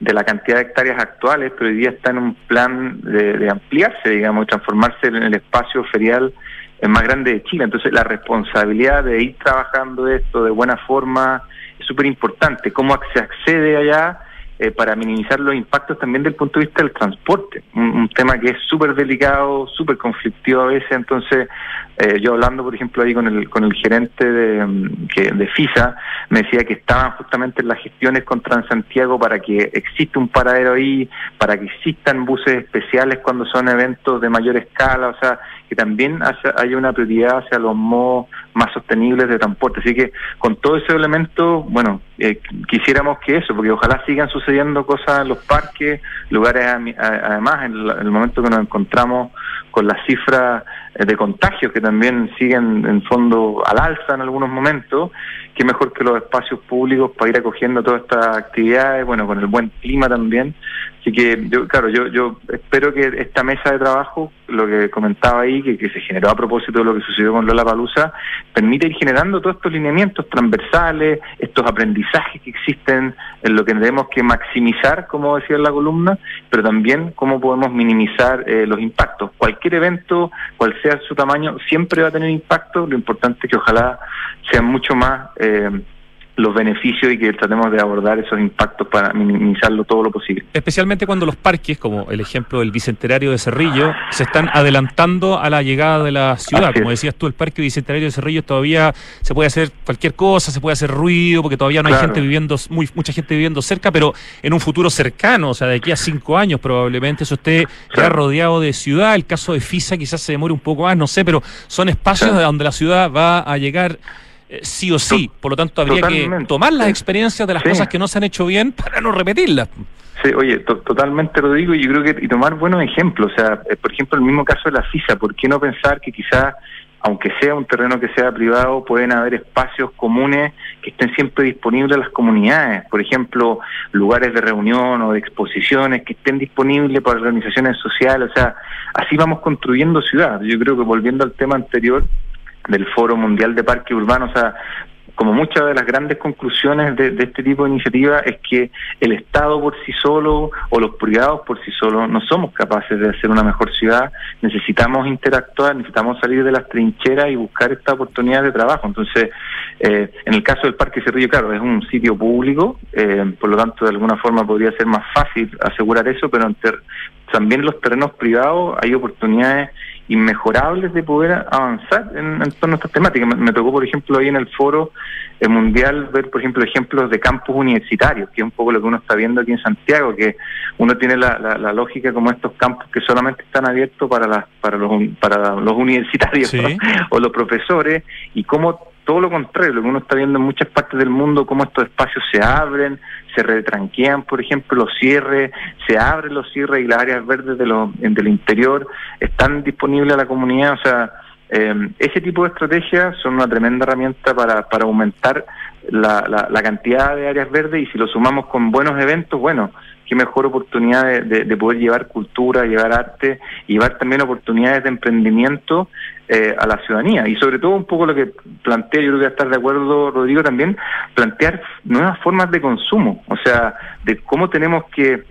de la cantidad de hectáreas actuales, pero hoy día está en un plan de, de ampliarse, digamos, transformarse en el espacio ferial más grande de Chile. Entonces, la responsabilidad de ir trabajando esto de buena forma súper importante. ¿Cómo se accede allá? eh, para minimizar los impactos también del punto de vista del transporte, un, un tema que es súper delicado, súper conflictivo a veces, entonces eh, yo hablando por ejemplo ahí con el, con el gerente de, mm, que, de FISA, me decía que estaban justamente en las gestiones con Transantiago para que exista un paradero ahí, para que existan buses especiales cuando son eventos de mayor escala, o sea, que también haya una prioridad hacia los modos más sostenibles de transporte. Así que con todo ese elemento, bueno, eh, quisiéramos que eso, porque ojalá sigan sucediendo cosas en los parques, lugares además, en el momento que nos encontramos con las cifras eh, de contagios que también siguen en fondo al alza en algunos momentos, qué mejor que los espacios públicos para ir acogiendo todas estas actividades, bueno, con el buen clima también. Así que yo, claro, yo, yo espero que esta mesa de trabajo, lo que comentaba ahí, que, se generó a propósito de lo que sucedió con Lola Palusa, permite ir generando todos estos lineamientos transversales, estos aprendizajes que existen en lo que tenemos que maximizar, como decía en la columna, pero también cómo podemos minimizar eh, los impactos. cualquier evento, cual sea su tamaño, siempre va a tener impacto. Lo importante es que ojalá sean mucho más eh, los beneficios y que tratemos de abordar esos impactos para minimizarlo todo lo posible. Especialmente cuando los parques, como el ejemplo del Bicentenario de Cerrillo, se están adelantando a la llegada de la ciudad. Como decías tú, el Parque Bicentenario de Cerrillo todavía se puede hacer cualquier cosa, se puede hacer ruido, porque todavía no hay gente viviendo, muy, mucha gente viviendo cerca, pero en un futuro cercano, o sea, de aquí a cinco años probablemente, eso esté ya Claro. rodeado de ciudad. El caso de FISA quizás se demore un poco más, no sé, pero son espacios Claro. de donde la ciudad va a llegar. Eh, Sí o sí, por lo tanto habría que tomar las experiencias de las Sí. cosas que no se han hecho bien para no repetirlas. Sí, oye, to- totalmente lo digo y yo creo que y tomar buenos ejemplos. O sea, eh, por ejemplo, el mismo caso de la FISA, ¿por qué no pensar que quizás, aunque sea un terreno que sea privado, pueden haber espacios comunes que estén siempre disponibles a las comunidades? Por ejemplo, lugares de reunión o de exposiciones que estén disponibles para organizaciones sociales. O sea, así vamos construyendo ciudad. Yo creo que volviendo al tema anterior del Foro Mundial de Parques Urbanos, o como muchas de las grandes conclusiones de, de este tipo de iniciativas es que el Estado por sí solo o los privados por sí solos no somos capaces de hacer una mejor ciudad, necesitamos interactuar, necesitamos salir de las trincheras y buscar esta oportunidad de trabajo. Entonces, eh, en el caso del Parque Cerrillo, claro, es un sitio público, eh, por lo tanto, de alguna forma podría ser más fácil asegurar eso, pero en también los terrenos privados hay oportunidades inmejorables de poder avanzar en, en torno a estas temáticas. Me, me tocó, por ejemplo, ahí en el foro eh, mundial ver, por ejemplo, ejemplos de campus universitarios, que es un poco lo que uno está viendo aquí en Santiago, que uno tiene la, la- la lógica como estos campus que solamente están abiertos para, las para, los, para los universitarios Sí. <laughs> o los profesores, y cómo todo lo contrario, lo que uno está viendo en muchas partes del mundo, cómo estos espacios se abren, se retranquean, por ejemplo, los cierres, se abren los cierres y las áreas verdes de lo- del interior están disponibles a la comunidad. O sea, eh, ese tipo de estrategias son una tremenda herramienta para, para aumentar la, la, la cantidad de áreas verdes y si lo sumamos con buenos eventos, bueno, qué mejor oportunidad de, de- de poder llevar cultura, llevar arte, llevar también oportunidades de emprendimiento eh, a la ciudadanía. Y sobre todo un poco lo que plantea, yo creo que va a estar de acuerdo Rodrigo también, plantear nuevas formas de consumo, o sea, de cómo tenemos que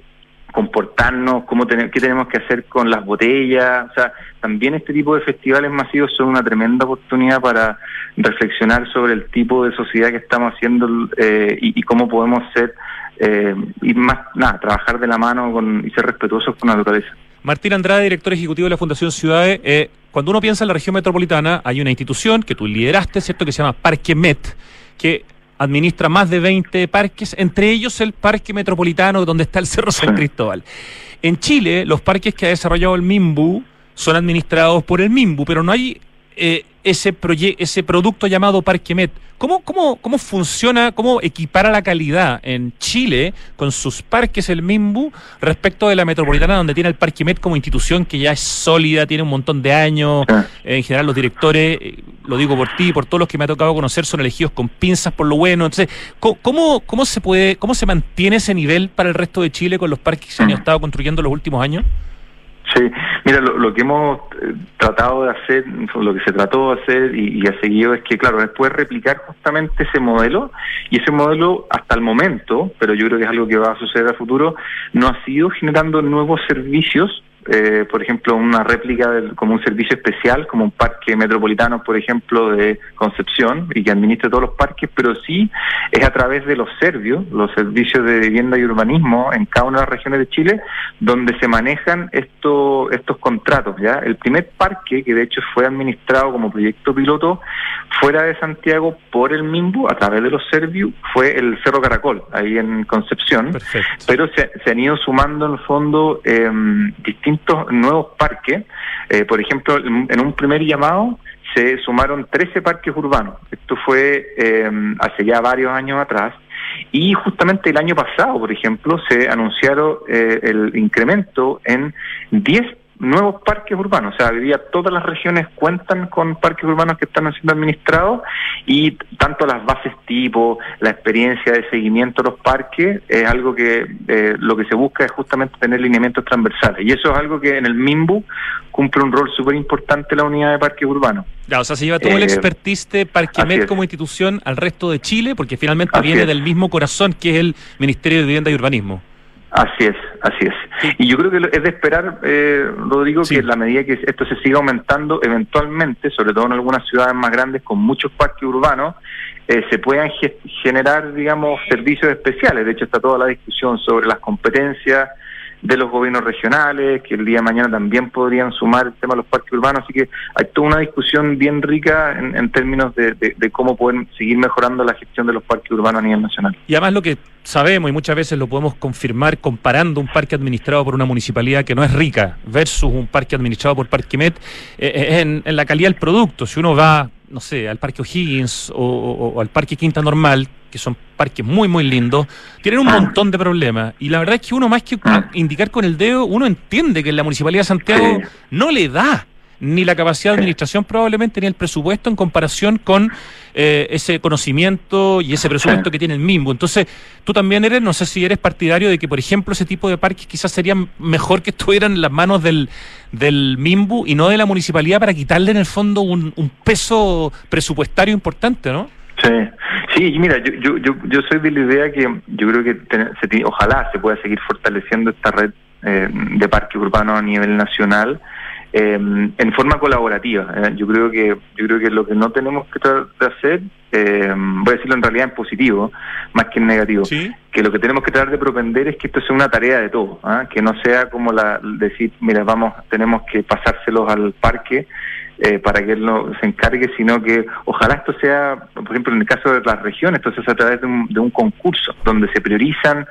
comportarnos, cómo qué tenemos que hacer con las botellas, o sea, también este tipo de festivales masivos son una tremenda oportunidad para reflexionar sobre el tipo de sociedad que estamos haciendo eh, y, y cómo podemos ser eh, y más nada, trabajar de la mano con, y ser respetuosos con la naturaleza. Martín Andrade, director ejecutivo de la Fundación Ciudades. Eh, cuando uno piensa en la región metropolitana, hay una institución que tú lideraste, ¿cierto?, que se llama Parque Met, que administra más de 20 parques, entre ellos el Parque Metropolitano, donde está el Cerro San. Cristóbal. En Chile, los parques que ha desarrollado el MIMBU son administrados por el MIMBU, pero no hay eh, ese, proye- ese producto llamado Parque Met. ¿Cómo, cómo, ¿Cómo funciona, cómo equipara la calidad en Chile con sus parques el MIMBU respecto de la metropolitana, donde tiene el Parque Met como institución que ya es sólida, tiene un montón de años? Ah. En general, los directores, eh, lo digo por ti y por todos los que me ha tocado conocer, son elegidos con pinzas por lo bueno. Entonces, ¿cómo, cómo, se puede, cómo se mantiene ese nivel para el resto de Chile con los parques que se han Mm. estado construyendo en los últimos años? Sí, mira, lo, lo que hemos eh, tratado de hacer, lo que se trató de hacer y, ha seguido es que, claro, después replicar justamente ese modelo y ese modelo hasta el momento, pero yo creo que es algo que va a suceder a futuro, no ha sido generando nuevos servicios, eh, por ejemplo, una réplica del- como un servicio especial, como un parque metropolitano, por ejemplo, de Concepción y que administre todos los parques, pero sí es a través de los servios, los servicios de vivienda y urbanismo en cada una de las regiones de Chile, donde se manejan estos estos contratos. ya El primer parque, que de hecho fue administrado como proyecto piloto fuera de Santiago por el MIMBU, a través de los servios, fue el Cerro Caracol, ahí en Concepción Perfecto. pero se, se han ido sumando en el fondo eh, distintos nuevos parques. Eh, por ejemplo, en, en un primer llamado se sumaron 13 parques urbanos. Esto fue eh, hace ya varios años atrás. Y justamente el año pasado, por ejemplo, se anunciaron eh, el incremento en 10 nuevos parques urbanos. O sea, hoy día todas las regiones cuentan con parques urbanos que están siendo administrados y tanto las bases tipo, la experiencia de seguimiento de los parques, es algo que eh, lo que se busca es justamente tener lineamientos transversales. Y eso es algo que en el MIMBU cumple un rol súper importante la unidad de parques urbanos. Ya, o sea, se lleva todo el Eh, expertise de Parquemet como institución al resto de Chile, porque finalmente Así viene es. del mismo corazón que es el Ministerio de Vivienda y Urbanismo. Así es, así es. Y yo creo que es de esperar, eh, Rodrigo, Sí. que en la medida que esto se siga aumentando, eventualmente, sobre todo en algunas ciudades más grandes con muchos parques urbanos, eh, se puedan ge- generar, digamos, servicios especiales. De hecho, está toda la discusión sobre las competencias de los gobiernos regionales, que el día de mañana también podrían sumar el tema de los parques urbanos. Así que hay toda una discusión bien rica en, en términos de, de- de cómo poder seguir mejorando la gestión de los parques urbanos a nivel nacional. Y además lo que sabemos y muchas veces lo podemos confirmar comparando un parque administrado por una municipalidad que no es rica versus un parque administrado por Parquimet eh, eh, en, en la calidad del producto. Si uno va, no sé, al Parque O'Higgins o al Parque Quinta Normal, que son parques muy, muy lindos, tienen un montón de problemas. Y la verdad es que uno más que indicar con el dedo, uno entiende que la Municipalidad de Santiago no le da ni la capacidad de administración probablemente ni el presupuesto en comparación con eh, ese conocimiento y ese presupuesto que tiene el MIMBU. Entonces, tú también eres, no sé si eres partidario de que, por ejemplo, ese tipo de parques quizás serían mejor que estuvieran en las manos del, del MIMBU y no de la municipalidad para quitarle en el fondo un, un peso presupuestario importante, ¿no? Sí, sí, mira, yo, yo, yo, yo soy de la idea que yo creo que ten- se ojalá se pueda seguir fortaleciendo esta red eh, de parques urbanos a nivel nacional eh, en forma colaborativa. eh. Yo creo que yo creo que lo que no tenemos que tratar de hacer, eh, voy a decirlo en realidad en positivo, más que en negativo, Sí. que lo que tenemos que tratar de propender es que esto sea una tarea de todos, ¿ah? que no sea como la decir, mira, vamos, tenemos que pasárselos al parque eh, para que él no se encargue, sino que ojalá esto sea, por ejemplo, en el caso de las regiones, hace a través de un, de un concurso, donde se priorizan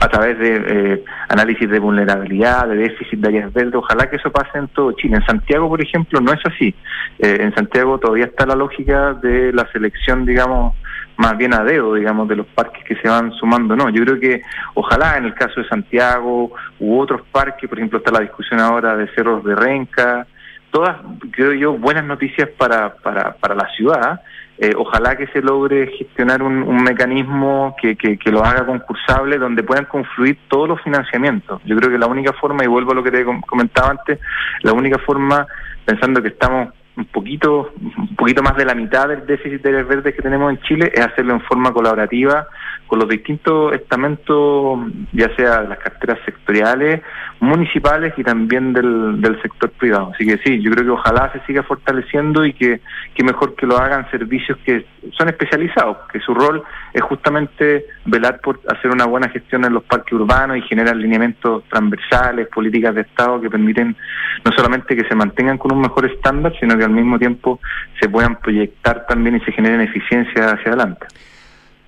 a través de eh, análisis de vulnerabilidad, de déficit de áreas verdes, ojalá que eso pase en todo Chile. En Santiago, por ejemplo, no es así. Eh, en Santiago todavía está la lógica de la selección, digamos, más bien a dedo, digamos, de los parques que se van sumando. No, yo creo que ojalá en el caso de Santiago u otros parques, por ejemplo, está la discusión ahora de Cerros de Renca, todas, creo yo, buenas noticias para, para, para la ciudad. Eh, ojalá que se logre gestionar un, un mecanismo que, que, lo haga concursable, donde puedan confluir todos los financiamientos. Yo creo que la única forma, y vuelvo a lo que te com- comentaba antes, la única forma, pensando que estamos un poquito, un poquito más de la mitad del déficit de áreas verdes que tenemos en Chile, es hacerlo en forma colaborativa con los distintos estamentos, ya sea las carteras sectoriales, municipales y también del, del sector privado. Así que sí, yo creo que ojalá se siga fortaleciendo y que, que mejor que lo hagan servicios que son especializados, que su rol es justamente velar por hacer una buena gestión en los parques urbanos y generar lineamientos transversales, políticas de Estado que permiten no solamente que se mantengan con un mejor estándar, sino que al mismo tiempo se puedan proyectar también y se generen eficiencia hacia adelante.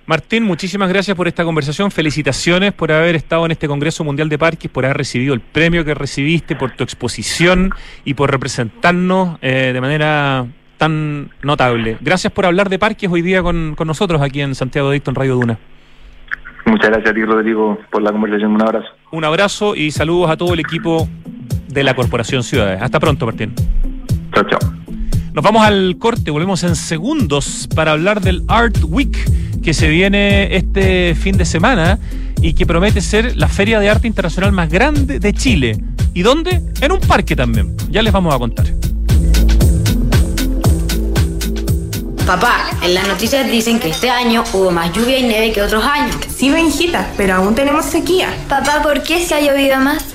Martín, muchísimas gracias por esta conversación. Felicitaciones por haber estado en este Congreso Mundial de Parques, por haber recibido el premio que recibiste, por tu exposición y por representarnos eh, de manera tan notable. Gracias por hablar de parques hoy día con, con nosotros aquí en Santiago de Dicto en Radio Duna. Muchas gracias a ti, Rodrigo, por la conversación. Un abrazo. Un abrazo y saludos a todo el equipo de la Corporación Ciudades. Hasta pronto, Martín. Chao, chao. Nos vamos al corte, volvemos en segundos para hablar del Art Week que se viene este fin de semana y que promete ser la feria de arte internacional más grande de Chile. ¿Y dónde? En un parque también. Ya les vamos a contar. Papá, en las noticias dicen que este año hubo más lluvia y nieve que otros años. Sí, Benjita, pero aún tenemos sequía. Papá, ¿por qué se ha llovido más?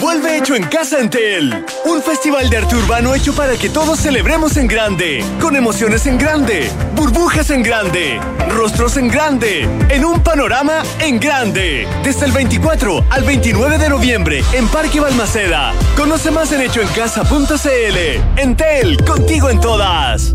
Vuelve hecho en casa Entel. Un festival de arte urbano hecho para que todos celebremos en grande. Con emociones en grande, burbujas en grande, rostros en grande, en un panorama en grande. Desde el 24 al 29 de noviembre en Parque Balmaceda. Conoce más en hechoencasa.cl. Entel, contigo en todas.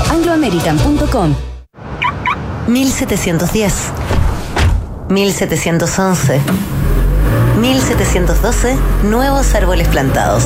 chile.angloamerican.com. 1710, 1711, 1712, nuevos árboles plantados.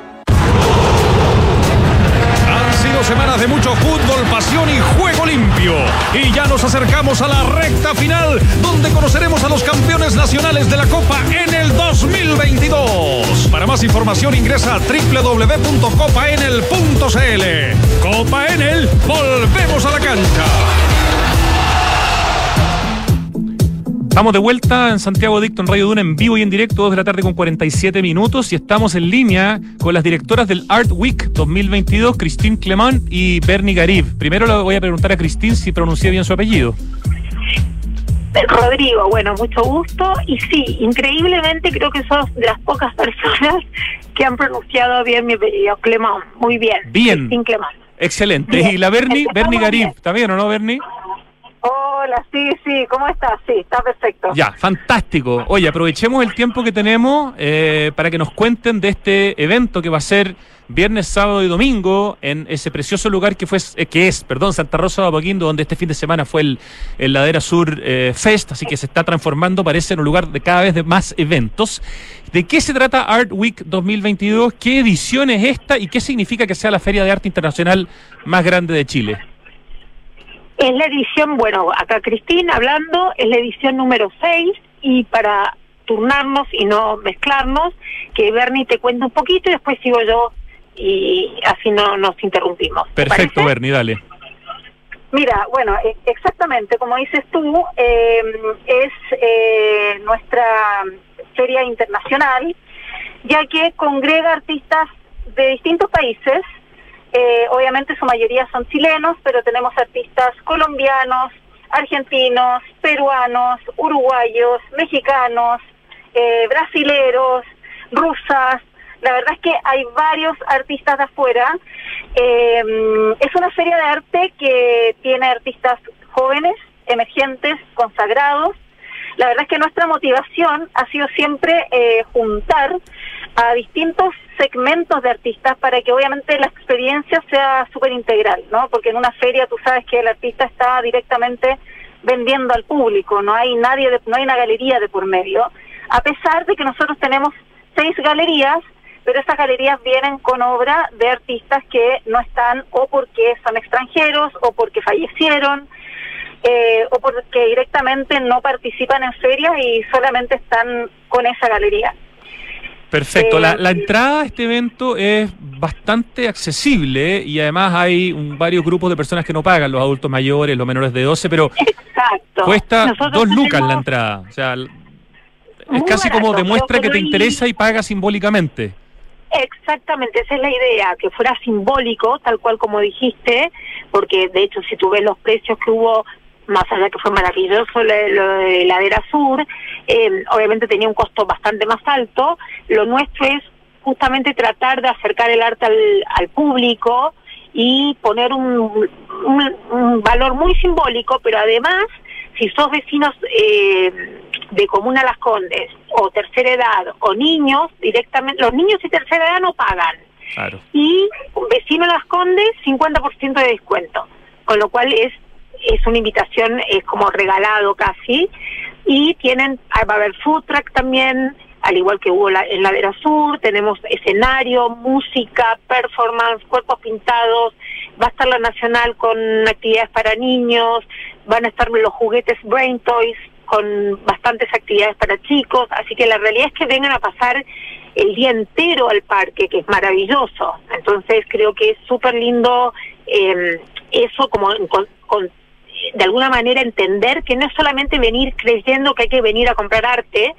Semanas de mucho fútbol, pasión y juego limpio. Y ya nos acercamos a la recta final, donde conoceremos a los campeones nacionales de la Copa en el 2022. Para más información ingresa a www.copaenel.cl. Copa Enel, volvemos a la cancha. Estamos de vuelta en Santiago Dicto en Radio Duna en vivo y en directo, 2 de la tarde con 47 minutos y estamos en línea con las directoras del Art Week 2022, Christine Clement y Bernie Garib. Primero le voy a preguntar a Christine si pronuncié bien su apellido. Rodrigo, bueno, mucho gusto. Y sí, increíblemente creo que sos de las pocas <laughs> personas que han pronunciado bien mi apellido, Clemán. Muy bien. Bien. Christine Clemán. Excelente. Bien. Y la Bernie, Bernie Garib. ¿está bien o no, Bernie? Hola, sí, sí, ¿cómo estás? Sí, está perfecto. Ya, fantástico. Oye, aprovechemos el tiempo que tenemos eh, para que nos cuenten de este evento que va a ser viernes, sábado y domingo en ese precioso lugar que fue eh, que es, perdón, Santa Rosa de Apoquindo, donde este fin de semana fue el, el Ladera Sur eh, Fest, así que se está transformando, parece, en un lugar de cada vez de más eventos. ¿De qué se trata Art Week 2022? ¿Qué edición es esta y qué significa que sea la feria de arte internacional más grande de Chile? Es la edición, bueno, acá Cristina hablando, es la edición número 6 y para turnarnos y no mezclarnos, que Bernie te cuente un poquito y después sigo yo y así no nos interrumpimos. ¿Te Perfecto? Bernie, dale. Mira, bueno, e- exactamente, como dices tú, eh, es eh, nuestra feria internacional, ya que congrega artistas de distintos países, eh, obviamente su mayoría son chilenos, pero tenemos artistas colombianos, argentinos, peruanos, uruguayos, mexicanos, eh, brasileros, rusas. La verdad es que hay varios artistas de afuera. Eh, es una feria de arte que tiene artistas jóvenes, emergentes, consagrados. La verdad es que nuestra motivación ha sido siempre eh, juntar a distintos segmentos de artistas para que obviamente la experiencia sea súper integral, ¿no? Porque en una feria tú sabes que el artista está directamente vendiendo al público, no hay nadie, de- no hay una galería de por medio, a pesar de que nosotros tenemos seis galerías, pero esas galerías vienen con obra de artistas que no están o porque son extranjeros o porque fallecieron eh, o porque directamente no participan en ferias y solamente están con esa galería. Perfecto. La, Eh, la entrada a este evento es bastante accesible ¿eh? y además hay un- varios grupos de personas que no pagan, los adultos mayores, los menores de 12, pero Exacto. cuesta Nosotros dos lucas la entrada. O sea, es casi como demuestra que te interesa y paga simbólicamente. Exactamente, esa es la idea, que fuera simbólico, tal cual como dijiste, porque de hecho si tú ves los precios que hubo, más allá que fue maravilloso lo, lo de Ladera Sur, eh, obviamente tenía un costo bastante más alto, lo nuestro es justamente tratar de acercar el arte al, al público y poner un, un- un valor muy simbólico, pero además, si sos vecinos eh, de Comuna Las Condes o tercera edad o niños, directamente, los niños y tercera edad no pagan. Claro. Y vecino Las Condes, 50% de descuento, con lo cual es es una invitación eh, como regalado casi. Y tienen, ah, va a haber food truck también, al igual que hubo la, en Ladera Sur, tenemos escenario, música, performance, cuerpos pintados, va a estar la Nacional con actividades para niños, van a estar los juguetes Brain Toys con bastantes actividades para chicos, así que la realidad es que vengan a pasar el día entero al parque, que es maravilloso. Entonces creo que es súper lindo eh, eso como con- con- de alguna manera entender que no es solamente venir creyendo que hay que venir a comprar arte,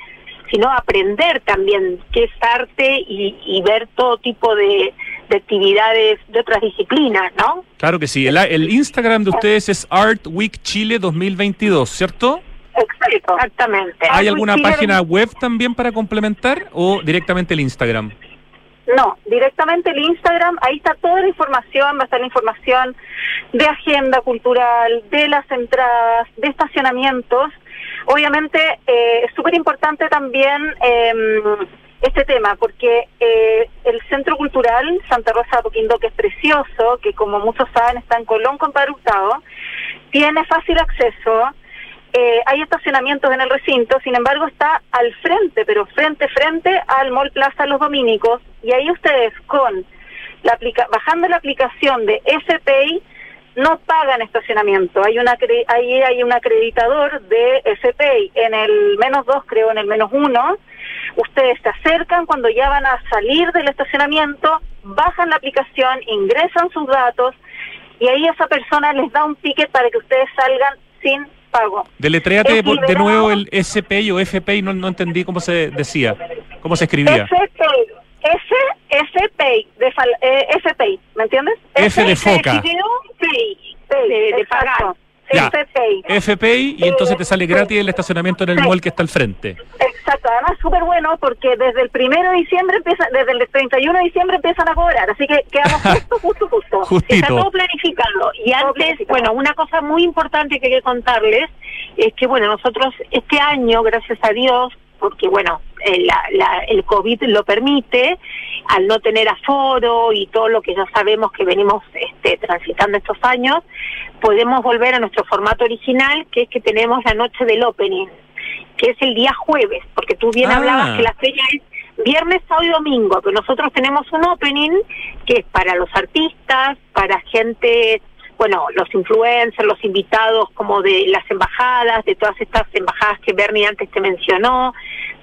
sino aprender también qué es arte y, y ver todo tipo de, de actividades de otras disciplinas, ¿no? Claro que sí. El, el Instagram de ustedes es Art Week Chile 2022, ¿cierto? Exacto. Exactamente. ¿Hay Art alguna Week Chile página web también para complementar o directamente el Instagram? No, directamente el Instagram, ahí está toda la información, va a estar la información de agenda cultural, de las entradas, de estacionamientos. Obviamente eh, es súper importante también eh, este tema, porque eh, el Centro Cultural Santa Rosa de Apoquindo, que es precioso, que como muchos saben está en Colón con Padre Hurtado, tiene fácil acceso, eh, hay estacionamientos en el recinto, sin embargo está al frente, pero frente frente al Mall Plaza Los Dominicos, y ahí ustedes con la aplica bajando la aplicación de SPI no pagan estacionamiento. Hay una ahí hay un acreditador de SPI en el menos dos, creo, en el menos uno. Ustedes se acercan cuando ya van a salir del estacionamiento, bajan la aplicación, ingresan sus datos y ahí esa persona les da un ticket para que ustedes salgan sin pago. Deletréate de liberado. nuevo el SPI o FPI, no, no entendí cómo se decía, cómo se escribía. SPI, S, SPI, de fal- eh, ¿me entiendes? F de foca. de, de pagar. Ya. SPI. FPI y entonces te sale gratis el estacionamiento en el mall que está al frente. Exacto, además súper bueno porque desde el primero de diciembre empieza, desde el 31 de diciembre empiezan a cobrar, así que quedamos <laughs> justo, justo, justo. Justito. Está todo planificado. Y Todo antes, planificado. bueno, una cosa muy importante que hay que contarles es que, bueno, nosotros este año, gracias a Dios, porque, bueno, el, la- la- el COVID lo permite, al no tener aforo y todo lo que ya sabemos que venimos este, transitando estos años, podemos volver a nuestro formato original, que es que tenemos la noche del opening, que es el día jueves, porque tú bien Ah. hablabas que la feria es viernes, sábado y domingo, pero nosotros tenemos un opening que es para los artistas, para gente, bueno, los influencers, los invitados como de las embajadas, de todas estas embajadas que Bernie antes te mencionó.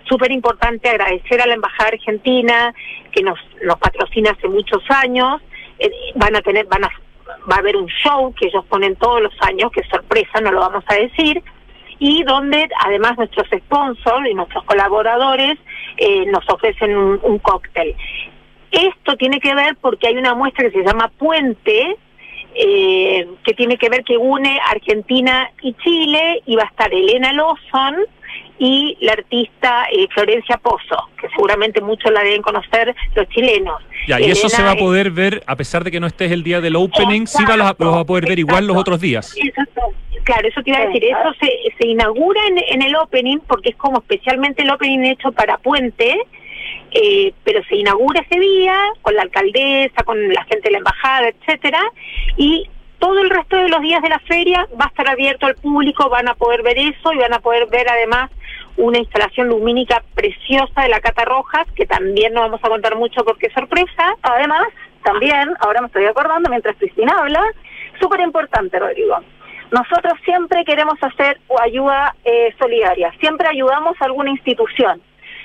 Súper importante agradecer a la Embajada Argentina que nos, nos patrocina hace muchos años. Eh, van a tener, van a, va a haber un show que ellos ponen todos los años, que es sorpresa, no lo vamos a decir y donde además nuestros sponsors y nuestros colaboradores eh, nos ofrecen un cóctel. Esto tiene que ver porque hay una muestra que se llama Puente, eh, que tiene que ver que une Argentina y Chile, y va a estar Elena Lawson y la artista eh, Florencia Pozo, que seguramente muchos la deben conocer los chilenos. Ya, y eso se va a es- poder ver, a pesar de que no estés el día del opening, sí va, los, los vas a poder ver igual los otros días. Exacto. Claro, eso te iba a decir, eso se, se inaugura en, en el opening porque es como especialmente el opening hecho para Puente, eh, pero se inaugura ese día con la alcaldesa, con la gente de la embajada, etcétera, y todo el resto de los días de la feria va a estar abierto al público, van a poder ver eso y van a poder ver además una instalación lumínica preciosa de la Cata Rojas, que también no vamos a contar mucho porque es sorpresa. Además, también, ahora me estoy acordando mientras Cristina habla, súper importante, Rodrigo. Nosotros siempre queremos hacer ayuda eh, solidaria, siempre ayudamos a alguna institución.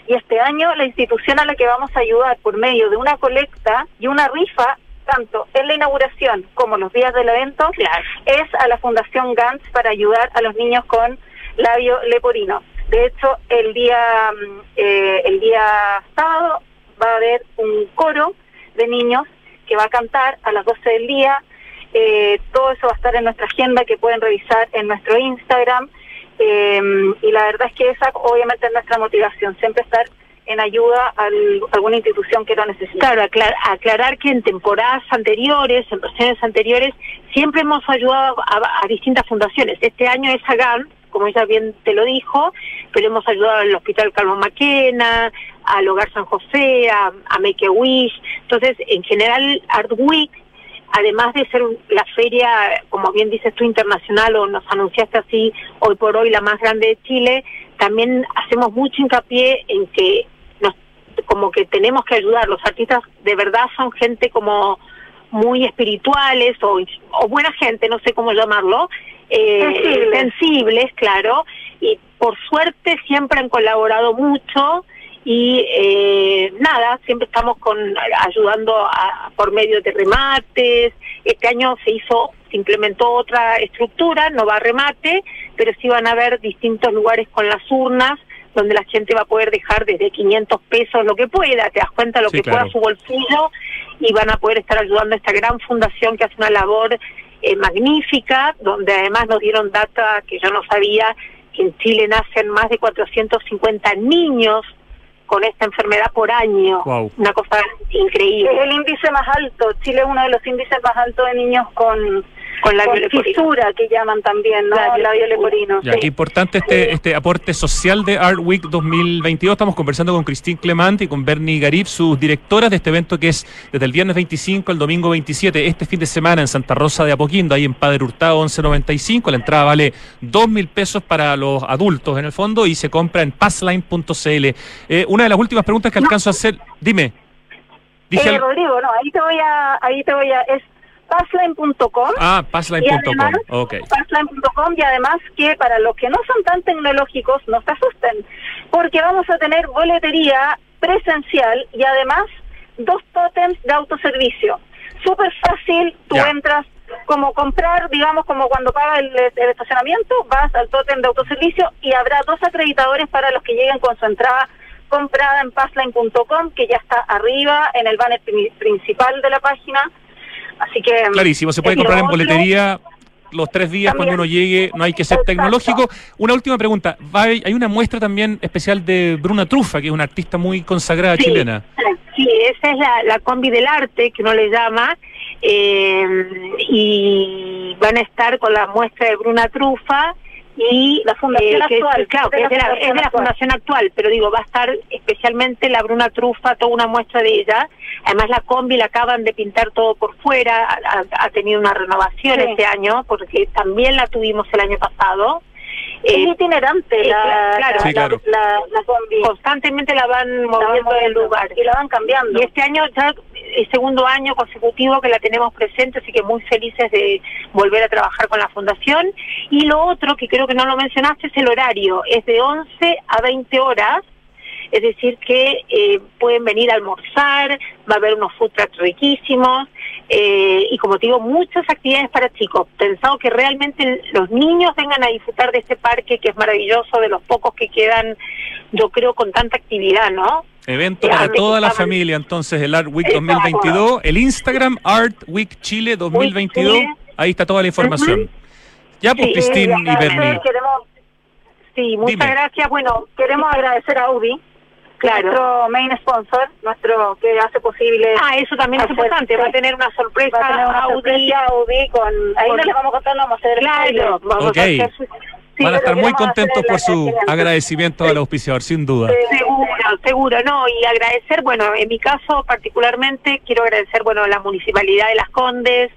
Y este año la institución a la que vamos a ayudar por medio de una colecta y una rifa, tanto en la inauguración como los días del evento, es a la Fundación Gantz para ayudar a los niños con labio leporino. De hecho, el día, mm, eh, el día sábado va a haber un coro de niños que va a cantar a las 12 del día. Eh, todo eso va a estar en nuestra agenda que pueden revisar en nuestro Instagram. Eh, y la verdad es que esa obviamente es nuestra motivación, siempre estar en ayuda a alguna institución que lo necesite. Claro, aclar- aclarar que en temporadas anteriores, en versiones anteriores, siempre hemos ayudado a, distintas fundaciones. Este año es a GAN, como ella bien te lo dijo, pero hemos ayudado al Hospital Carlos Maquena, al Hogar San José, a, a Make a Wish. Entonces, en general, Art Week además de ser la feria, como bien dices tú, internacional o nos anunciaste así, hoy por hoy la más grande de Chile, también hacemos mucho hincapié en que nos, como que tenemos que ayudar. Los artistas de verdad son gente como muy espirituales o, o buena gente, no sé cómo llamarlo, eh, Sensibles. sensibles, claro, y por suerte siempre han colaborado mucho y eh, nada, siempre estamos con ayudando a- por medio de remates. Este año se hizo, se implementó otra estructura, no va a remate, pero sí van a haber distintos lugares con las urnas donde la gente va a poder dejar desde 500 pesos lo que pueda, te das cuenta lo Sí, que claro. pueda su bolsillo y van a poder estar ayudando a esta gran fundación que hace una labor eh, magnífica, donde además nos dieron data que yo no sabía, que en Chile nacen más de 450 niños con esta enfermedad por año. Wow. Una cosa increíble. Es el índice más alto. Chile es uno de los índices más altos de niños con, Con leporino. fisura, que llaman también, ¿no? Labio Labio leporino. Ya, sí. qué importante este, este aporte social de Art Week 2022. Estamos conversando con Christine Clement y con Bernie Garib, sus directoras de este evento que es desde el viernes 25 al domingo 27, este fin de semana en Santa Rosa de Apoquindo, ahí en Padre Hurtado 1195. La entrada vale dos mil pesos para los adultos en el fondo y se compra en passline.cl. Eh, una de las últimas preguntas que alcanzo a hacer, dime. Dije Eh, Rodrigo, no, ahí te voy a, ahí te voy a, es passline.com. Ah, Y passline.com. además, Ok. Passline.com y además que para los que no son tan tecnológicos, no se asusten, porque vamos a tener boletería presencial y además dos tótems de autoservicio. Súper fácil, tú entras como comprar, digamos, como cuando pagas el, el estacionamiento, vas al tótem de autoservicio y habrá dos acreditadores para los que lleguen con su entrada comprada en passline.com, que ya está arriba en el banner pri- principal de la página. Así que... Clarísimo, se puede comprar en boletería los tres días También. cuando uno llegue, no hay que ser Exacto. tecnológico. Una última pregunta, hay una muestra también especial de Bruna Trufa, que es una artista muy consagrada Sí, chilena. Sí, esa es la, la combi del arte que uno le llama eh, y van a estar con la muestra de Bruna Trufa y La fundación que- actual, claro, que es de la, es de la fundación actual, pero digo, va a estar especialmente la Bruna Trufa, toda una muestra de ella. Además la combi la acaban de pintar todo por fuera, ha, tenido una renovación Sí. este año, porque también la tuvimos el año pasado. Es Eh, itinerante eh, la, claro, Sí, la, claro. la, la combi. constantemente la van moviendo del lugar. Y la van cambiando. Y este año ya es segundo año consecutivo que la tenemos presente, así que muy felices de volver a trabajar con la fundación. Y lo otro que creo que no lo mencionaste es el horario, es de 11 a 20 horas, es decir que eh, pueden venir a almorzar, va a haber unos food trucks riquísimos. eh, y como te digo, muchas actividades para chicos. Pensado que realmente los niños vengan a disfrutar de este parque que es maravilloso, de los pocos que quedan, yo creo, con tanta actividad, ¿no? Evento para toda la familia, entonces el Art Week Exacto. 2022, el Instagram Art Week Chile 2022, Chile. ahí está toda la información. Ya pues, Sí, Christine Eh, y Bernie. Queremos, Sí, muchas Dime. gracias. Bueno, queremos agradecer a Audi, Claro. nuestro main sponsor, nuestro que hace posible. Ah, eso también es importante. Va a tener una sorpresa Va a tener una Audi. sorpresa Audi con. Ahí Con- no les vamos a contar, no vamos a hacer el. Claro, vamos Ok. a hacer su- Sí, Van a estar muy contentos por su agradecimiento. agradecimiento al auspiciador, sin duda. Seguro, seguro, no, y agradecer, bueno, en mi caso particularmente quiero agradecer, bueno, a la Municipalidad de Las Condes,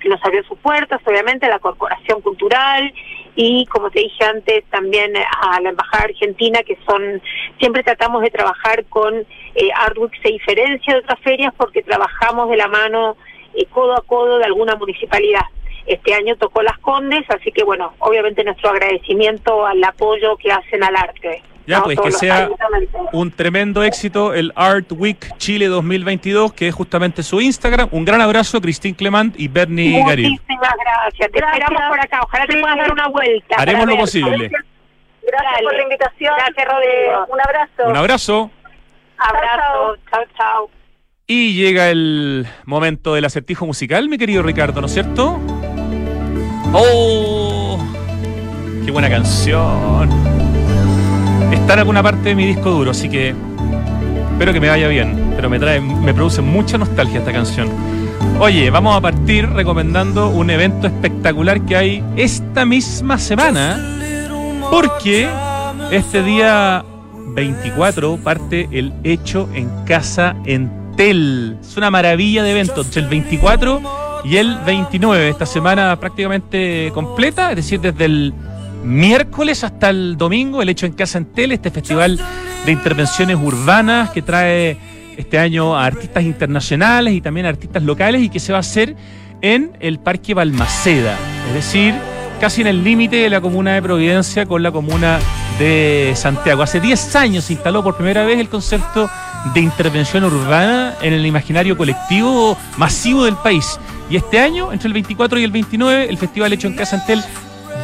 que nos abrió sus puertas, obviamente, a la Corporación Cultural y, como te dije antes, también a la Embajada Argentina, que son, siempre tratamos de trabajar con eh, Artwork, se diferencia de otras ferias porque trabajamos de la mano eh, codo a codo de alguna municipalidad. Este año tocó Las Condes, así que bueno, obviamente nuestro agradecimiento al apoyo que hacen al arte. Ya, ¿no? pues que sea un tremendo éxito el Art Week Chile 2022, que es justamente su Instagram. Un gran abrazo, Christine Clement y Bernie Garib. Muchísimas gracias. Te Gracias. esperamos por acá. Ojalá te puedas dar una vuelta. Haremos lo ver. posible. Gracias Dale. por la invitación. Gracias, Rodrigo. Un abrazo. Un abrazo. Abrazo. Chao, chao. Y llega el momento del acertijo musical, mi querido Ricardo, ¿no es cierto? ¡Oh! ¡Qué buena canción! Está en alguna parte de mi disco duro, así que espero que me vaya bien, pero me trae, me produce mucha nostalgia esta canción. Oye, vamos a partir recomendando un evento espectacular que hay esta misma semana, porque este día 24 parte el Hecho en Casa en Tel. Es una maravilla de evento. Entre el 24 y el 29. Esta semana prácticamente completa, es decir, desde el miércoles hasta el domingo, el hecho en Casa Entel, este festival de intervenciones urbanas que trae este año a artistas internacionales y también a artistas locales y que se va a hacer en el Parque Balmaceda, es decir, casi en el límite de la comuna de Providencia con la comuna de Santiago. Hace 10 años se instaló por primera vez el concepto de intervención urbana en el imaginario colectivo masivo del país. Y este año, entre el 24 y el 29, el festival hecho en Casa Antel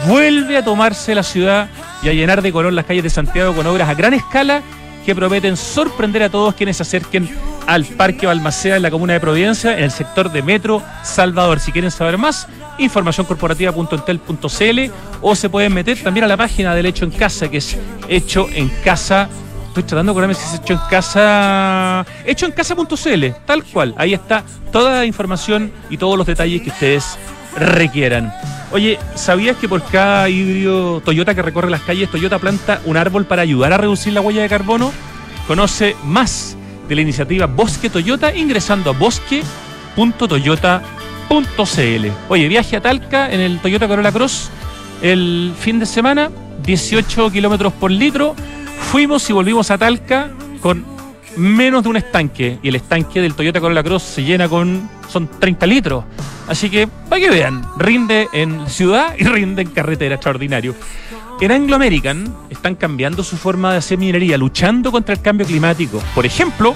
vuelve a tomarse la ciudad y a llenar de color las calles de Santiago con obras a gran escala que prometen sorprender a todos quienes se acerquen al Parque Balmaceda en la comuna de Providencia, en el sector de Metro Salvador. Si quieren saber más, informacioncorporativa.entel.cl o se pueden meter también a la página del Hecho en Casa, que es Hecho en Casa. Estoy tratando de acordarme si es Hecho en Casa. Hecho en Casa.cl, tal cual. Ahí está toda la información y todos los detalles que ustedes requieran. Oye, ¿sabías que por cada híbrido Toyota que recorre las calles, Toyota planta un árbol para ayudar a reducir la huella de carbono? Conoce más de la iniciativa Bosque Toyota ingresando a bosque.toyota.cl. Oye, viaje a Talca en el Toyota Corolla Cross el fin de semana, 18 kilómetros por litro. Fuimos y volvimos a Talca con menos de un estanque. Y el estanque del Toyota Corolla Cross se llena con. son 30 litros. Así que, para que vean, rinde en ciudad y rinde en carretera, extraordinario. En Anglo American están cambiando su forma de hacer minería, luchando contra el cambio climático. Por ejemplo,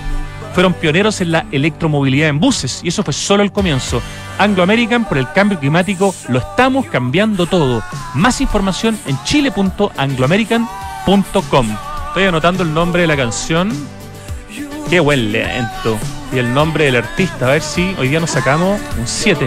fueron pioneros en la electromovilidad en buses y eso fue solo el comienzo. Anglo American por el cambio climático lo estamos cambiando todo. Más información en chile.angloamerican.com. Estoy anotando el nombre de la canción. Qué buen lento. Y el nombre del artista, a ver si hoy día nos sacamos un 7.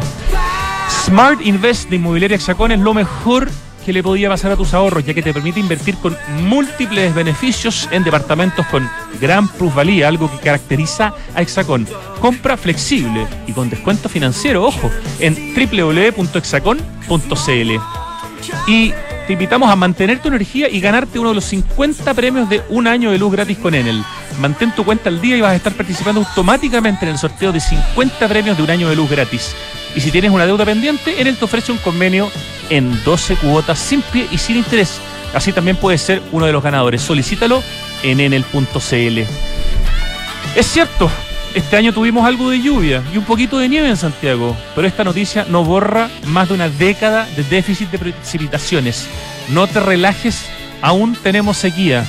Smart Invest de Inmobiliaria Hexacón es lo mejor que le podía pasar a tus ahorros, ya que te permite invertir con múltiples beneficios en departamentos con gran plusvalía, algo que caracteriza a Hexacón. Compra flexible y con descuento financiero, ojo, en www.hexacón.cl. Y te invitamos a mantener tu energía y ganarte uno de los 50 premios de un año de luz gratis con Enel. Mantén tu cuenta al día y vas a estar participando automáticamente en el sorteo de 50 premios de un año de luz gratis. Y si tienes una deuda pendiente, Enel te ofrece un convenio en 12 cuotas sin pie y sin interés. Así también puedes ser uno de los ganadores. Solicítalo en enel.cl. Es cierto, este año tuvimos algo de lluvia y un poquito de nieve en Santiago, pero esta noticia no borra más de una década de déficit de precipitaciones. No te relajes, aún tenemos sequía.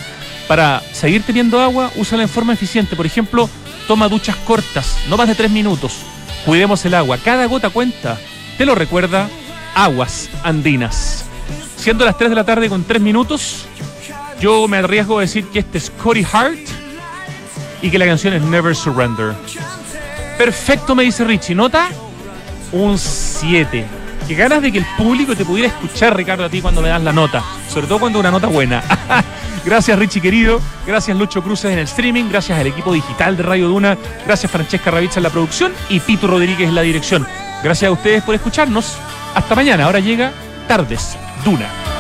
Para seguir teniendo agua, úsala en forma eficiente. Por ejemplo, toma duchas cortas, no más de tres minutos. Cuidemos el agua, cada gota cuenta. Te lo recuerda Aguas Andinas. Siendo las 3 de la tarde con 3 minutos, yo me arriesgo a decir que este es Cody Hart y que la canción es Never Surrender. Perfecto, me dice Richie. Nota un 7. Qué ganas de que el público te pudiera escuchar, Ricardo, a ti cuando le das la nota. Sobre todo cuando una nota buena. <laughs> gracias, Richie querido. Gracias, Lucho Cruces en el streaming. Gracias al equipo digital de Radio Duna. Gracias, Francesca Ravizza en la producción y Pito Rodríguez en la dirección. Gracias a ustedes por escucharnos. Hasta mañana. Ahora llega Tardes Duna.